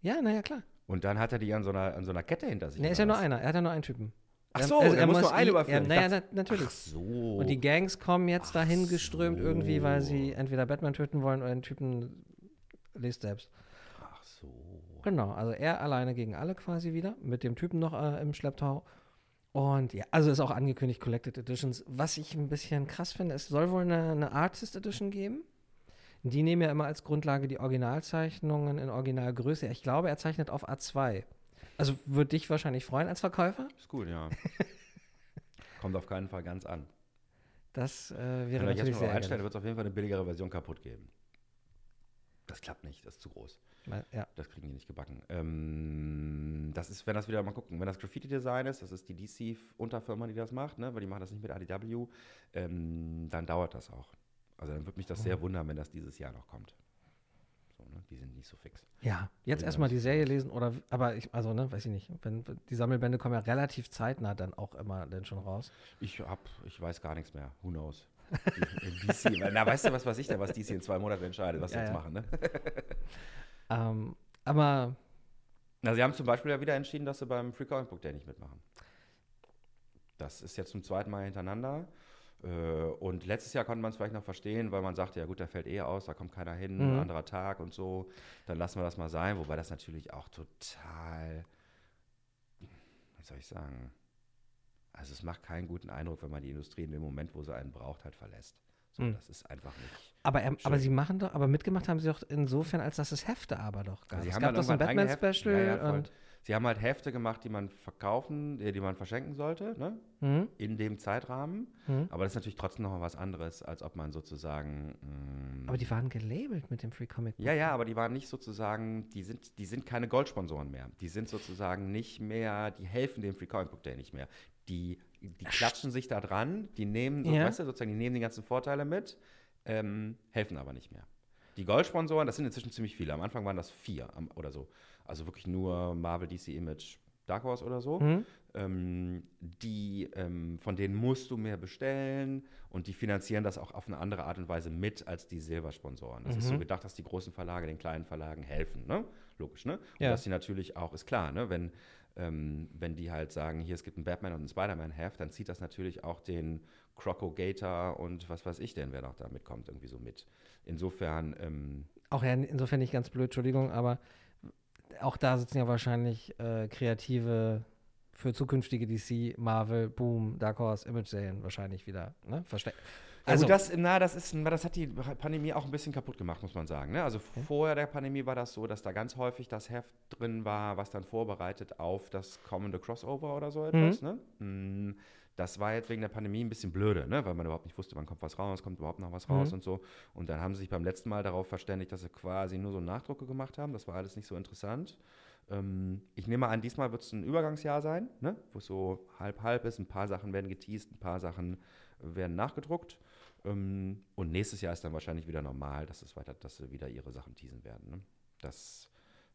ja, naja, klar. Und dann hat er die an so einer, an so einer Kette hinter sich. Nee, ist ja nur einer. Er hat ja nur einen Typen. Ach Er- so, also er muss nur einen i- überführen. Naja, na, natürlich. Ach so. Und die Gangs kommen jetzt dahin Ach geströmt so. irgendwie, weil sie entweder Batman töten wollen oder den Typen lest selbst. Ach so. Genau, also er alleine gegen alle quasi wieder, mit dem Typen noch äh, im Schlepptau. Und ja, also ist auch angekündigt Collected Editions. Was ich ein bisschen krass finde, es soll wohl eine, eine Artist Edition geben. Die nehmen ja immer als Grundlage die Originalzeichnungen in Originalgröße. Ich glaube, er zeichnet auf A2. Also würde dich wahrscheinlich freuen als Verkäufer. Ist gut, ja. <laughs> Kommt auf keinen Fall ganz an. Das äh, Wenn wäre euch natürlich jetzt mal sehr einstellt, ärgerlich. wird es auf jeden Fall eine billigere Version kaputt geben. Das klappt nicht, das ist zu groß. Ja. Das kriegen die nicht gebacken. Ähm, das ist, wenn das wieder mal gucken, wenn das Graffiti-Design ist, das ist die DC-Unterfirma, die das macht, ne, weil die machen das nicht mit ADW, ähm, dann dauert das auch. Also dann würde mich das sehr wundern, wenn das dieses Jahr noch kommt. So, ne? Die sind nicht so fix. Ja, jetzt erstmal die Serie lesen oder, aber ich, also, ne, weiß ich nicht. Wenn, die Sammelbände kommen ja relativ zeitnah dann auch immer dann schon raus. Ich hab, ich weiß gar nichts mehr. Who knows? DC, <laughs> na, weißt du, was weiß ich denn, was DC in zwei Monaten entscheidet, was sie Ja, jetzt ja. machen, ne? <laughs> Ähm, aber Na, sie haben zum Beispiel ja wieder entschieden, dass sie beim Free Comic Book Day nicht mitmachen. Das ist jetzt zum zweiten Mal hintereinander. Äh, Und letztes Jahr konnte man es vielleicht noch verstehen, weil man sagte, ja gut, der fällt eh aus, da kommt keiner hin, Mhm. anderer Tag und so. Dann lassen wir das mal sein, wobei das natürlich auch total, wie soll ich sagen, also es macht keinen guten Eindruck, wenn man die Industrie in dem Moment, wo sie einen braucht, halt verlässt. So, Mhm. Das ist einfach nicht. Aber, er, aber sie machen doch, aber mitgemacht haben sie doch insofern, als dass es Hefte aber doch gab. Also sie es haben gab doch so ein Batman-Special Ja, ja, und Sie haben halt Hefte gemacht, die man verkaufen, äh, die man verschenken sollte, ne? Mhm. in dem Zeitrahmen. Mhm. Aber das ist natürlich trotzdem noch mal was anderes, als ob man sozusagen. aber die waren gelabelt mit dem Free Comic Mh, ja, ja, aber die waren nicht sozusagen, die sind, die sind keine Goldsponsoren mehr. Die sind sozusagen nicht mehr, die helfen dem Free Comic Book Day nicht mehr. Die, die klatschen sich da dran, die nehmen, so, Ja. weißt du, sozusagen, die nehmen die ganzen Vorteile mit, ähm, helfen aber nicht mehr. Die Goldsponsoren, das sind inzwischen ziemlich viele. Am Anfang waren das vier am- oder so. Also wirklich nur Marvel, DC Image, Dark Horse oder so. Mhm. Ähm, die, ähm, von denen musst du mehr bestellen und die finanzieren das auch auf eine andere Art und Weise mit als die Silbersponsoren. Das ist so gedacht, dass die großen Verlage den kleinen Verlagen helfen, ne? Logisch, ne? Und Ja. dass die natürlich auch, ist klar, ne? Wenn, ähm, wenn die halt sagen, hier es gibt ein Batman und ein Spider-Man-Heft, dann zieht das natürlich auch den Croco Gator und was weiß ich denn, wer noch da mitkommt, irgendwie so mit. Insofern, ähm, Auch ja, insofern nicht ganz blöd, Entschuldigung, aber auch da sitzen ja wahrscheinlich äh, kreative für zukünftige DC, Marvel, Boom, Dark Horse, Image-Serien wahrscheinlich wieder ne? versteckt. Also das, na, das ist, das hat die Pandemie auch ein bisschen kaputt gemacht, muss man sagen. Ne? Also vorher der Pandemie war das so, dass da ganz häufig das Heft drin war, was dann vorbereitet auf das kommende Crossover oder so etwas. Ne? Mm, Das war jetzt wegen der Pandemie ein bisschen blöde, ne? weil man überhaupt nicht wusste, wann kommt was raus, kommt überhaupt noch was raus und so. Und dann haben sie sich beim letzten Mal darauf verständigt, dass sie quasi nur so Nachdrucke gemacht haben. Das war alles nicht so interessant. Ähm, ich nehme an, diesmal wird es ein Übergangsjahr sein, ne? wo es so halb-halb ist. Ein paar Sachen werden geteased, ein paar Sachen werden nachgedruckt. Ähm, und nächstes Jahr ist dann wahrscheinlich wieder normal, dass, es weiter, dass sie wieder ihre Sachen teasen werden. Ne? Das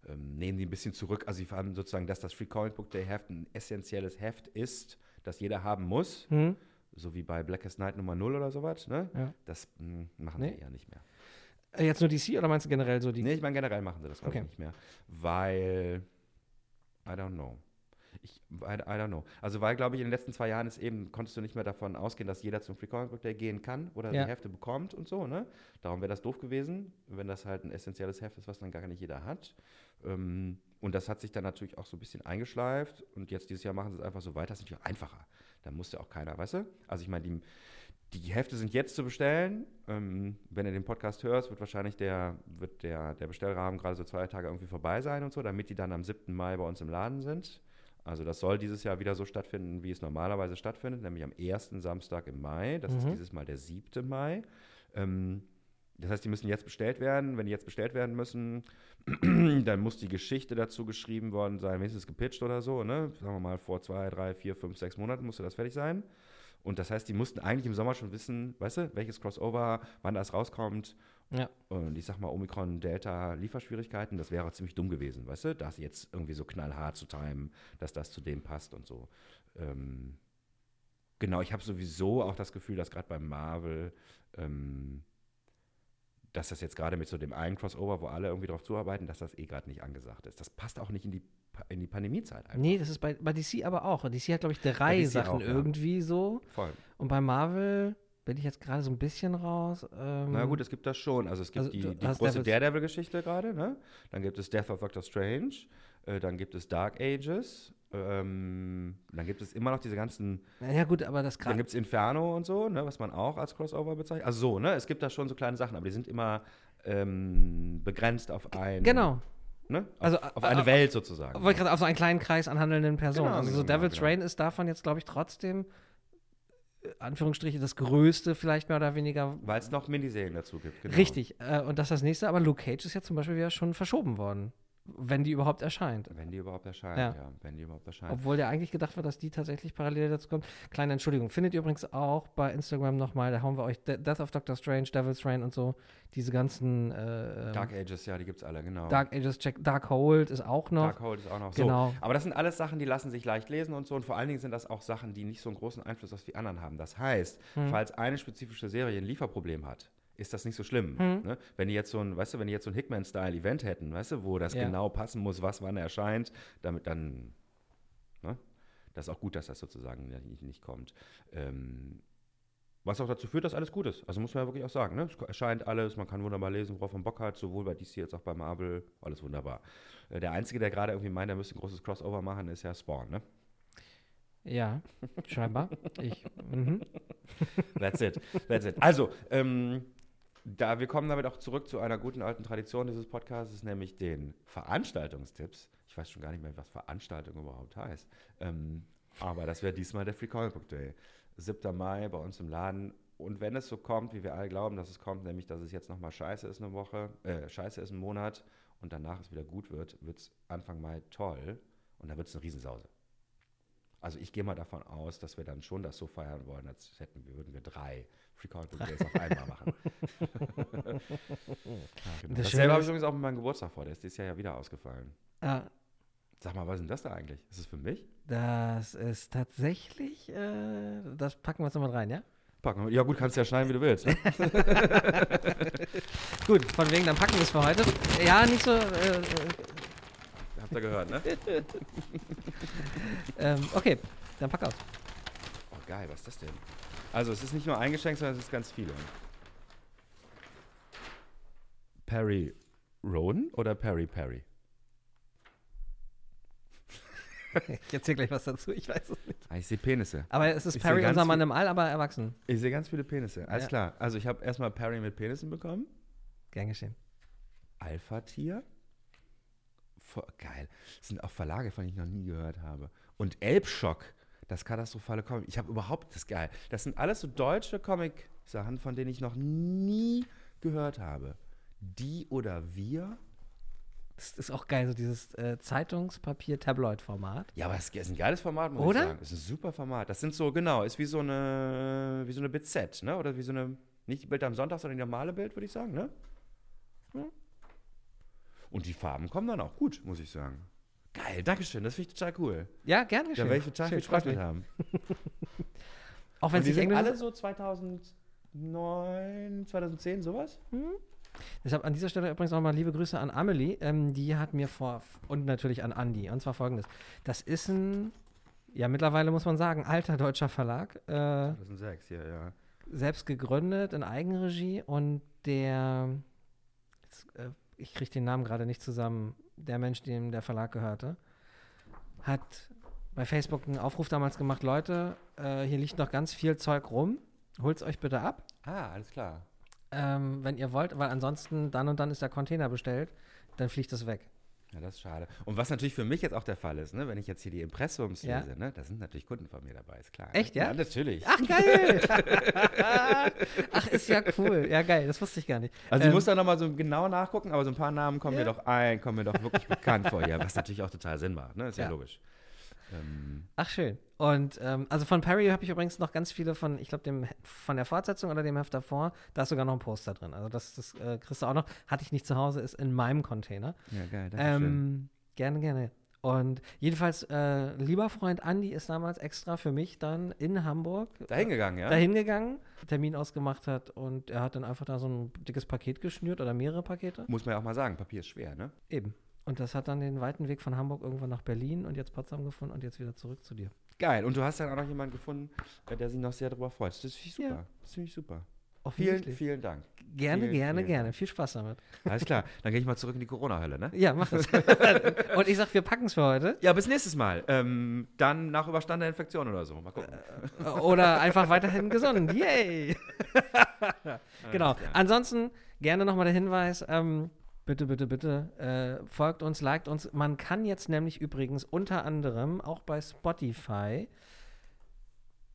ähm, nehmen die ein bisschen zurück. Also sie haben sozusagen, dass das Free Comic Book Day Heft ein essentielles Heft ist, das jeder haben muss. Hm? So wie bei Blackest Night Nummer 0 oder sowas. Ne? Ja. Das mh, machen Nee. sie eher nicht mehr. Äh, Jetzt nur DC oder meinst du generell so die? Nee, ich meine, generell machen sie das, Okay. ich, nicht mehr. Weil, I don't know. Ich, I, I don't know. Also, weil, glaube ich, in den letzten zwei Jahren ist eben, konntest du nicht mehr davon ausgehen, dass jeder zum Free Comic Book Day gehen kann oder Ja. die Hefte bekommt und so, ne? Darum wäre das doof gewesen, wenn das halt ein essentielles Heft ist, was dann gar nicht jeder hat. Ähm, und das hat sich dann natürlich auch so ein bisschen eingeschleift und jetzt dieses Jahr machen sie es einfach so weiter. Das ist natürlich auch einfacher. Da muss ja auch keiner, weißt du? Also, ich meine, die, die Hefte sind jetzt zu bestellen. Ähm, wenn du den Podcast hörst, wird wahrscheinlich der, wird der, der Bestellrahmen gerade so zwei Tage irgendwie vorbei sein und so, damit die dann am 7. Mai bei uns im Laden sind. Also das soll dieses Jahr wieder so stattfinden, wie es normalerweise stattfindet, nämlich am ersten Samstag im Mai. Das ist dieses Mal der 7. Mai. Ähm, das heißt, die müssen jetzt bestellt werden. Wenn die jetzt bestellt werden müssen, <clears throat> dann muss die Geschichte dazu geschrieben worden sein, wenigstens gepitcht oder so. Ne? Sagen wir mal, vor zwei, drei, vier, fünf, sechs Monaten musste das fertig sein. Und das heißt, die mussten eigentlich im Sommer schon wissen, weißt du, welches Crossover, wann das rauskommt. Ja. Und ich sag mal, Omikron, Delta, Lieferschwierigkeiten, das wäre ziemlich dumm gewesen, weißt du, das jetzt irgendwie so knallhart zu timen, dass das zu dem passt und so. Ähm, genau, ich habe sowieso auch das Gefühl, dass gerade bei Marvel, ähm, dass das jetzt gerade mit so dem einen Crossover, wo alle irgendwie drauf zuarbeiten, dass das eh gerade nicht angesagt ist. Das passt auch nicht in die, in die Pandemiezeit einfach. Nee, das ist bei, bei DC aber auch. DC hat, glaube ich, drei Sachen auch, ja. irgendwie so. Voll. Und bei Marvel bin ich jetzt gerade so ein bisschen raus. Ähm, Na gut, es gibt das schon. Also es gibt Also, die, die große Daredevil-Geschichte gerade, ne? Dann gibt es Death of Doctor Strange, äh, dann gibt es Dark Ages, ähm, dann gibt es immer noch diese ganzen, ja gut, aber das dann gerade. gibt es Inferno und so, ne? Was man auch als Crossover bezeichnet. Also so, ne? Es gibt da schon so kleine Sachen, aber die sind immer ähm, begrenzt auf ein, Genau. ne? Auf, Also, auf äh, eine äh, Welt sozusagen. Wollte gerade auf so einen kleinen Kreis an handelnden Personen. Genau, also so genau, Devil's genau. Reign ist davon jetzt, glaube ich, trotzdem, äh, Anführungsstriche, das Größte, vielleicht mehr oder weniger. Weil es noch Miniserien dazu gibt, genau. Richtig. Äh, und das ist das nächste, aber Luke Cage ist ja zum Beispiel wieder schon verschoben worden. Wenn die überhaupt erscheint. Wenn die überhaupt erscheint, Ja. ja. Wenn die überhaupt erscheint. Obwohl ja eigentlich gedacht war, dass die tatsächlich parallel dazu kommt. Kleine Entschuldigung. Findet ihr übrigens auch bei Instagram nochmal, da hauen wir euch De Death of Doctor Strange, Devil's Reign und so, diese ganzen äh, ähm, Dark Ages, ja, die gibt es alle, genau. Dark Ages, Check, Dark Hold ist auch noch. Darkhold ist auch noch Genau. so. Aber das sind alles Sachen, die lassen sich leicht lesen und so. Und vor allen Dingen sind das auch Sachen, die nicht so einen großen Einfluss auf die anderen haben. Das heißt, Hm. falls eine spezifische Serie ein Lieferproblem hat, ist das nicht so schlimm. Hm. Ne? Wenn die jetzt so ein, weißt du, wenn die jetzt so ein Hickman-Style-Event hätten, weißt du, wo das Ja. genau passen muss, was wann erscheint, damit dann, ne? Das ist auch gut, dass das sozusagen nicht, nicht kommt. Ähm, was auch dazu führt, dass alles gut ist. Also muss man ja wirklich auch sagen. Ne? Es erscheint alles, man kann wunderbar lesen, worauf man Bock hat, sowohl bei DC als auch bei Marvel. Alles wunderbar. Äh, Der Einzige, der gerade irgendwie meint, er müsste ein großes Crossover machen, ist ja Spawn. Ne? Ja, scheinbar. ich, mhm. <laughs> That's it. That's it. Also, ähm, da, wir kommen damit auch zurück zu einer guten alten Tradition dieses Podcasts, nämlich den Veranstaltungstipps. Ich weiß schon gar nicht mehr, was Veranstaltung überhaupt heißt. Ähm, aber das wäre diesmal der Free Comic Book Day. 7. Mai bei uns im Laden. Und wenn es so kommt, wie wir alle glauben, dass es kommt, nämlich dass es jetzt nochmal scheiße ist eine Woche, äh, scheiße ist ein Monat und danach es wieder gut wird, wird es Anfang Mai toll und dann wird es eine Riesensause. Also ich gehe mal davon aus, dass wir dann schon das so feiern wollen, als hätten wir, würden wir drei Book Days auf einmal machen. <laughs> ja, genau. Das Das Schöne selbe habe ich übrigens auch mit meinem Geburtstag vor, der ist dieses Jahr ja wieder ausgefallen. äh, Sag mal, was ist denn das da eigentlich? Ist es für mich? das ist tatsächlich, äh, das packen wir jetzt nochmal rein, ja? Packen wir- Ja gut, kannst du ja schneiden, wie du willst. Ne? <laughs> Gut, von wegen, dann packen wir es für heute. Ja, nicht so, äh, äh, Habt ihr gehört, ne? <laughs> ähm, okay, dann pack aus. Oh geil, was ist das denn? Also es ist nicht nur ein Geschenk, sondern es ist ganz viele. Perry Roden oder Perry Perry? Ich erzähle gleich was dazu, ich weiß es nicht. Ah, ich sehe Penisse. Aber es ist Ich Perry, unser Mann im All, aber erwachsen. Ich sehe ganz viele Penisse. Alles Ja. klar. Also ich habe erstmal Perry mit Penissen bekommen. Gern geschehen. Alpha-Tier. Geil. Das sind auch Verlage, von denen ich noch nie gehört habe. Und Elbschock, das katastrophale Comic. Ich habe überhaupt das geil. Das sind alles so deutsche Comic-Sachen, von denen ich noch nie gehört habe. Die oder wir? Das ist auch geil, so dieses äh, Zeitungspapier-Tabloid-Format. Ja, aber es ist ein geiles Format, muss Oder? ich sagen. Es ist ein super Format. Das sind so, genau, ist wie so eine, wie so eine BZ, ne? Oder wie so eine, nicht die Bild am Sonntag, sondern die normale Bild, würde ich sagen, ne? Hm. Und die Farben kommen dann auch gut, muss ich sagen. Geil, Dankeschön, das finde ich total cool. Ja, gern Da geschehen. werde ich total Schön, viel Spaß mit haben. <laughs> Auch wenn nicht sind Englisch alle so 2009, 2010, sowas? Deshalb an dieser Stelle übrigens auch mal liebe Grüße an Amelie. Ähm, die hat mir vor, und natürlich an Andi, und zwar folgendes. Das ist ein, ja mittlerweile muss man sagen, alter deutscher Verlag. Äh, 2006, ja, ja. selbst gegründet in Eigenregie und der, jetzt, äh, ich kriege den Namen gerade nicht zusammen, der Mensch, dem der Verlag gehörte, hat bei Facebook einen Aufruf damals gemacht, Leute, äh, hier liegt noch ganz viel Zeug rum, holt's euch bitte ab, Ah, alles klar. ähm, wenn ihr wollt, weil ansonsten dann und dann ist der Container bestellt, dann fliegt es weg. Ja, das ist schade. Und was natürlich für mich jetzt auch der Fall ist, ne, wenn ich jetzt hier die Impressums Ja. lese, ne, da sind natürlich Kunden von mir dabei, ist klar. Echt, ja? Ja, natürlich. Ach, geil! <laughs> Ach, ist ja cool. Ja, geil, das wusste ich gar nicht. Also ich Ähm, muss da nochmal so genau nachgucken, aber so ein paar Namen kommen Ja. mir doch ein, kommen mir doch wirklich bekannt vor, ja, was natürlich auch total Sinn macht, ne? Ist ja, Ja. logisch. Ähm, Ach, schön. Und ähm, also von Perry habe ich übrigens noch ganz viele von, ich glaube, dem von der Fortsetzung oder dem Heft davor, da ist sogar noch ein Poster drin. Also das, das äh, kriegst du auch noch. Hatte ich nicht zu Hause, ist in meinem Container. ja, geil, danke schön. Ähm, gerne, gerne. Und jedenfalls, äh, lieber Freund Andi ist damals extra für mich dann in Hamburg Dahin gegangen, ja? dahin gegangen, Termin ausgemacht hat und er hat dann einfach da so ein dickes Paket geschnürt oder mehrere Pakete. Muss man ja auch mal sagen, Papier ist schwer, ne? Eben. Und das hat dann den weiten Weg von Hamburg irgendwann nach Berlin und jetzt Potsdam gefunden und jetzt wieder zurück zu dir. Geil. Und du hast dann auch noch jemanden gefunden, äh, der sich noch sehr darüber freut. Das finde ich super. Ja. Das finde ich super. Vielen, Offensichtlich. vielen Dank. Gerne, Vielen, gerne, vielen gerne. Viel Spaß damit. Alles klar. Dann gehe ich mal zurück in die Corona-Hölle, ne? Ja, mach das. <laughs> und ich sag, wir packen es für heute. Ja, bis nächstes Mal. Ähm, dann nach überstandener Infektion oder so. Mal gucken. Oder einfach weiterhin gesund. Yay! <laughs> genau. Ansonsten gerne nochmal der Hinweis. Ähm, bitte, bitte, bitte äh, folgt uns, liked uns. Man kann jetzt nämlich übrigens unter anderem auch bei Spotify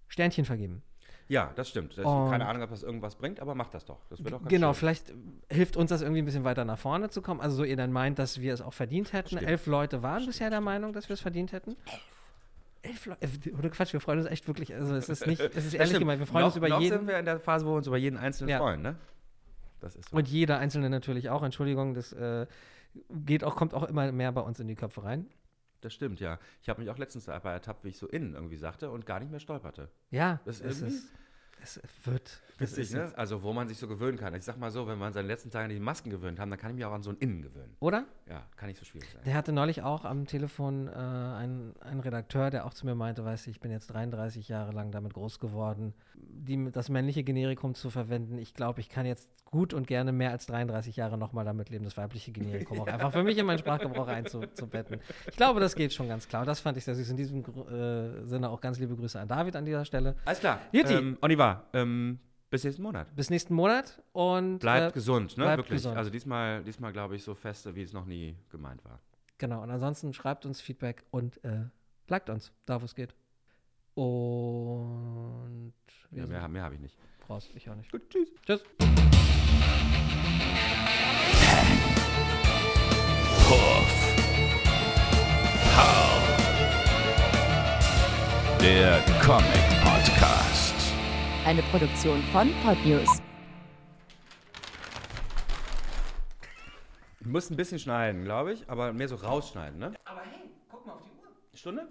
Sternchen vergeben. Ja, das stimmt. Habe keine Ahnung, ob das irgendwas bringt, aber macht das doch. Das wird auch ganz Genau, schön. vielleicht hilft uns das irgendwie ein bisschen weiter nach vorne zu kommen. Also so ihr dann meint, dass wir es auch verdient hätten. Stimmt. Elf Leute waren bisher der Meinung, dass wir es verdient hätten. Elf Leute. Oder Quatsch, wir freuen uns echt wirklich. Also es ist nicht, es ist <laughs> Das ehrlich stimmt. gemeint, wir freuen noch, uns über noch jeden. sind wir in der Phase, wo wir uns über jeden Einzelnen Ja. freuen, ne? Das ist so. Und jeder Einzelne natürlich auch. Entschuldigung, das äh, geht auch, kommt auch immer mehr bei uns in die Köpfe rein. Das stimmt, ja. Ich habe mich auch letztens dabei ertappt, wie ich so innen irgendwie sagte und gar nicht mehr stolperte. Ja, Das es ist. Es wird. Witzig, ne? Also, wo man sich so gewöhnen kann. Ich sag mal so, wenn man seine letzten Tage an die Masken gewöhnt haben, dann kann ich mich auch an so ein Innen gewöhnen. Oder? Ja, kann nicht so schwierig sein. Der hatte neulich auch am Telefon äh, einen, einen Redakteur, der auch zu mir meinte, weißt du, ich bin jetzt 33 Jahre lang damit groß geworden, die, das männliche Generikum zu verwenden. Ich glaube, ich kann jetzt gut und gerne mehr als 33 Jahre nochmal damit leben, das weibliche Generikum auch <laughs> einfach für mich in meinen Sprachgebrauch einzubetten. Ich glaube, das geht schon ganz klar. Und das fand ich sehr süß. In diesem äh, Sinne auch ganz liebe Grüße an David an dieser Stelle. Alles klar. Jutti. Ähm, Oliver, ähm, bis nächsten Monat. Bis nächsten Monat und Bleibt äh, gesund, ne? bleibt Wirklich. gesund. Also diesmal, diesmal glaube ich, so feste, wie es noch nie gemeint war. Genau, und ansonsten schreibt uns Feedback und äh, liked uns, da wo es geht. Und Ja, mehr mehr habe ich nicht. raus, ich auch nicht. Gut, tschüss. Tschüss. Der Comic. Eine Produktion von Podnews. Ich muss ein bisschen schneiden, glaube ich, aber mehr so rausschneiden, ne? Aber hey, guck mal auf die Uhr. Stunde?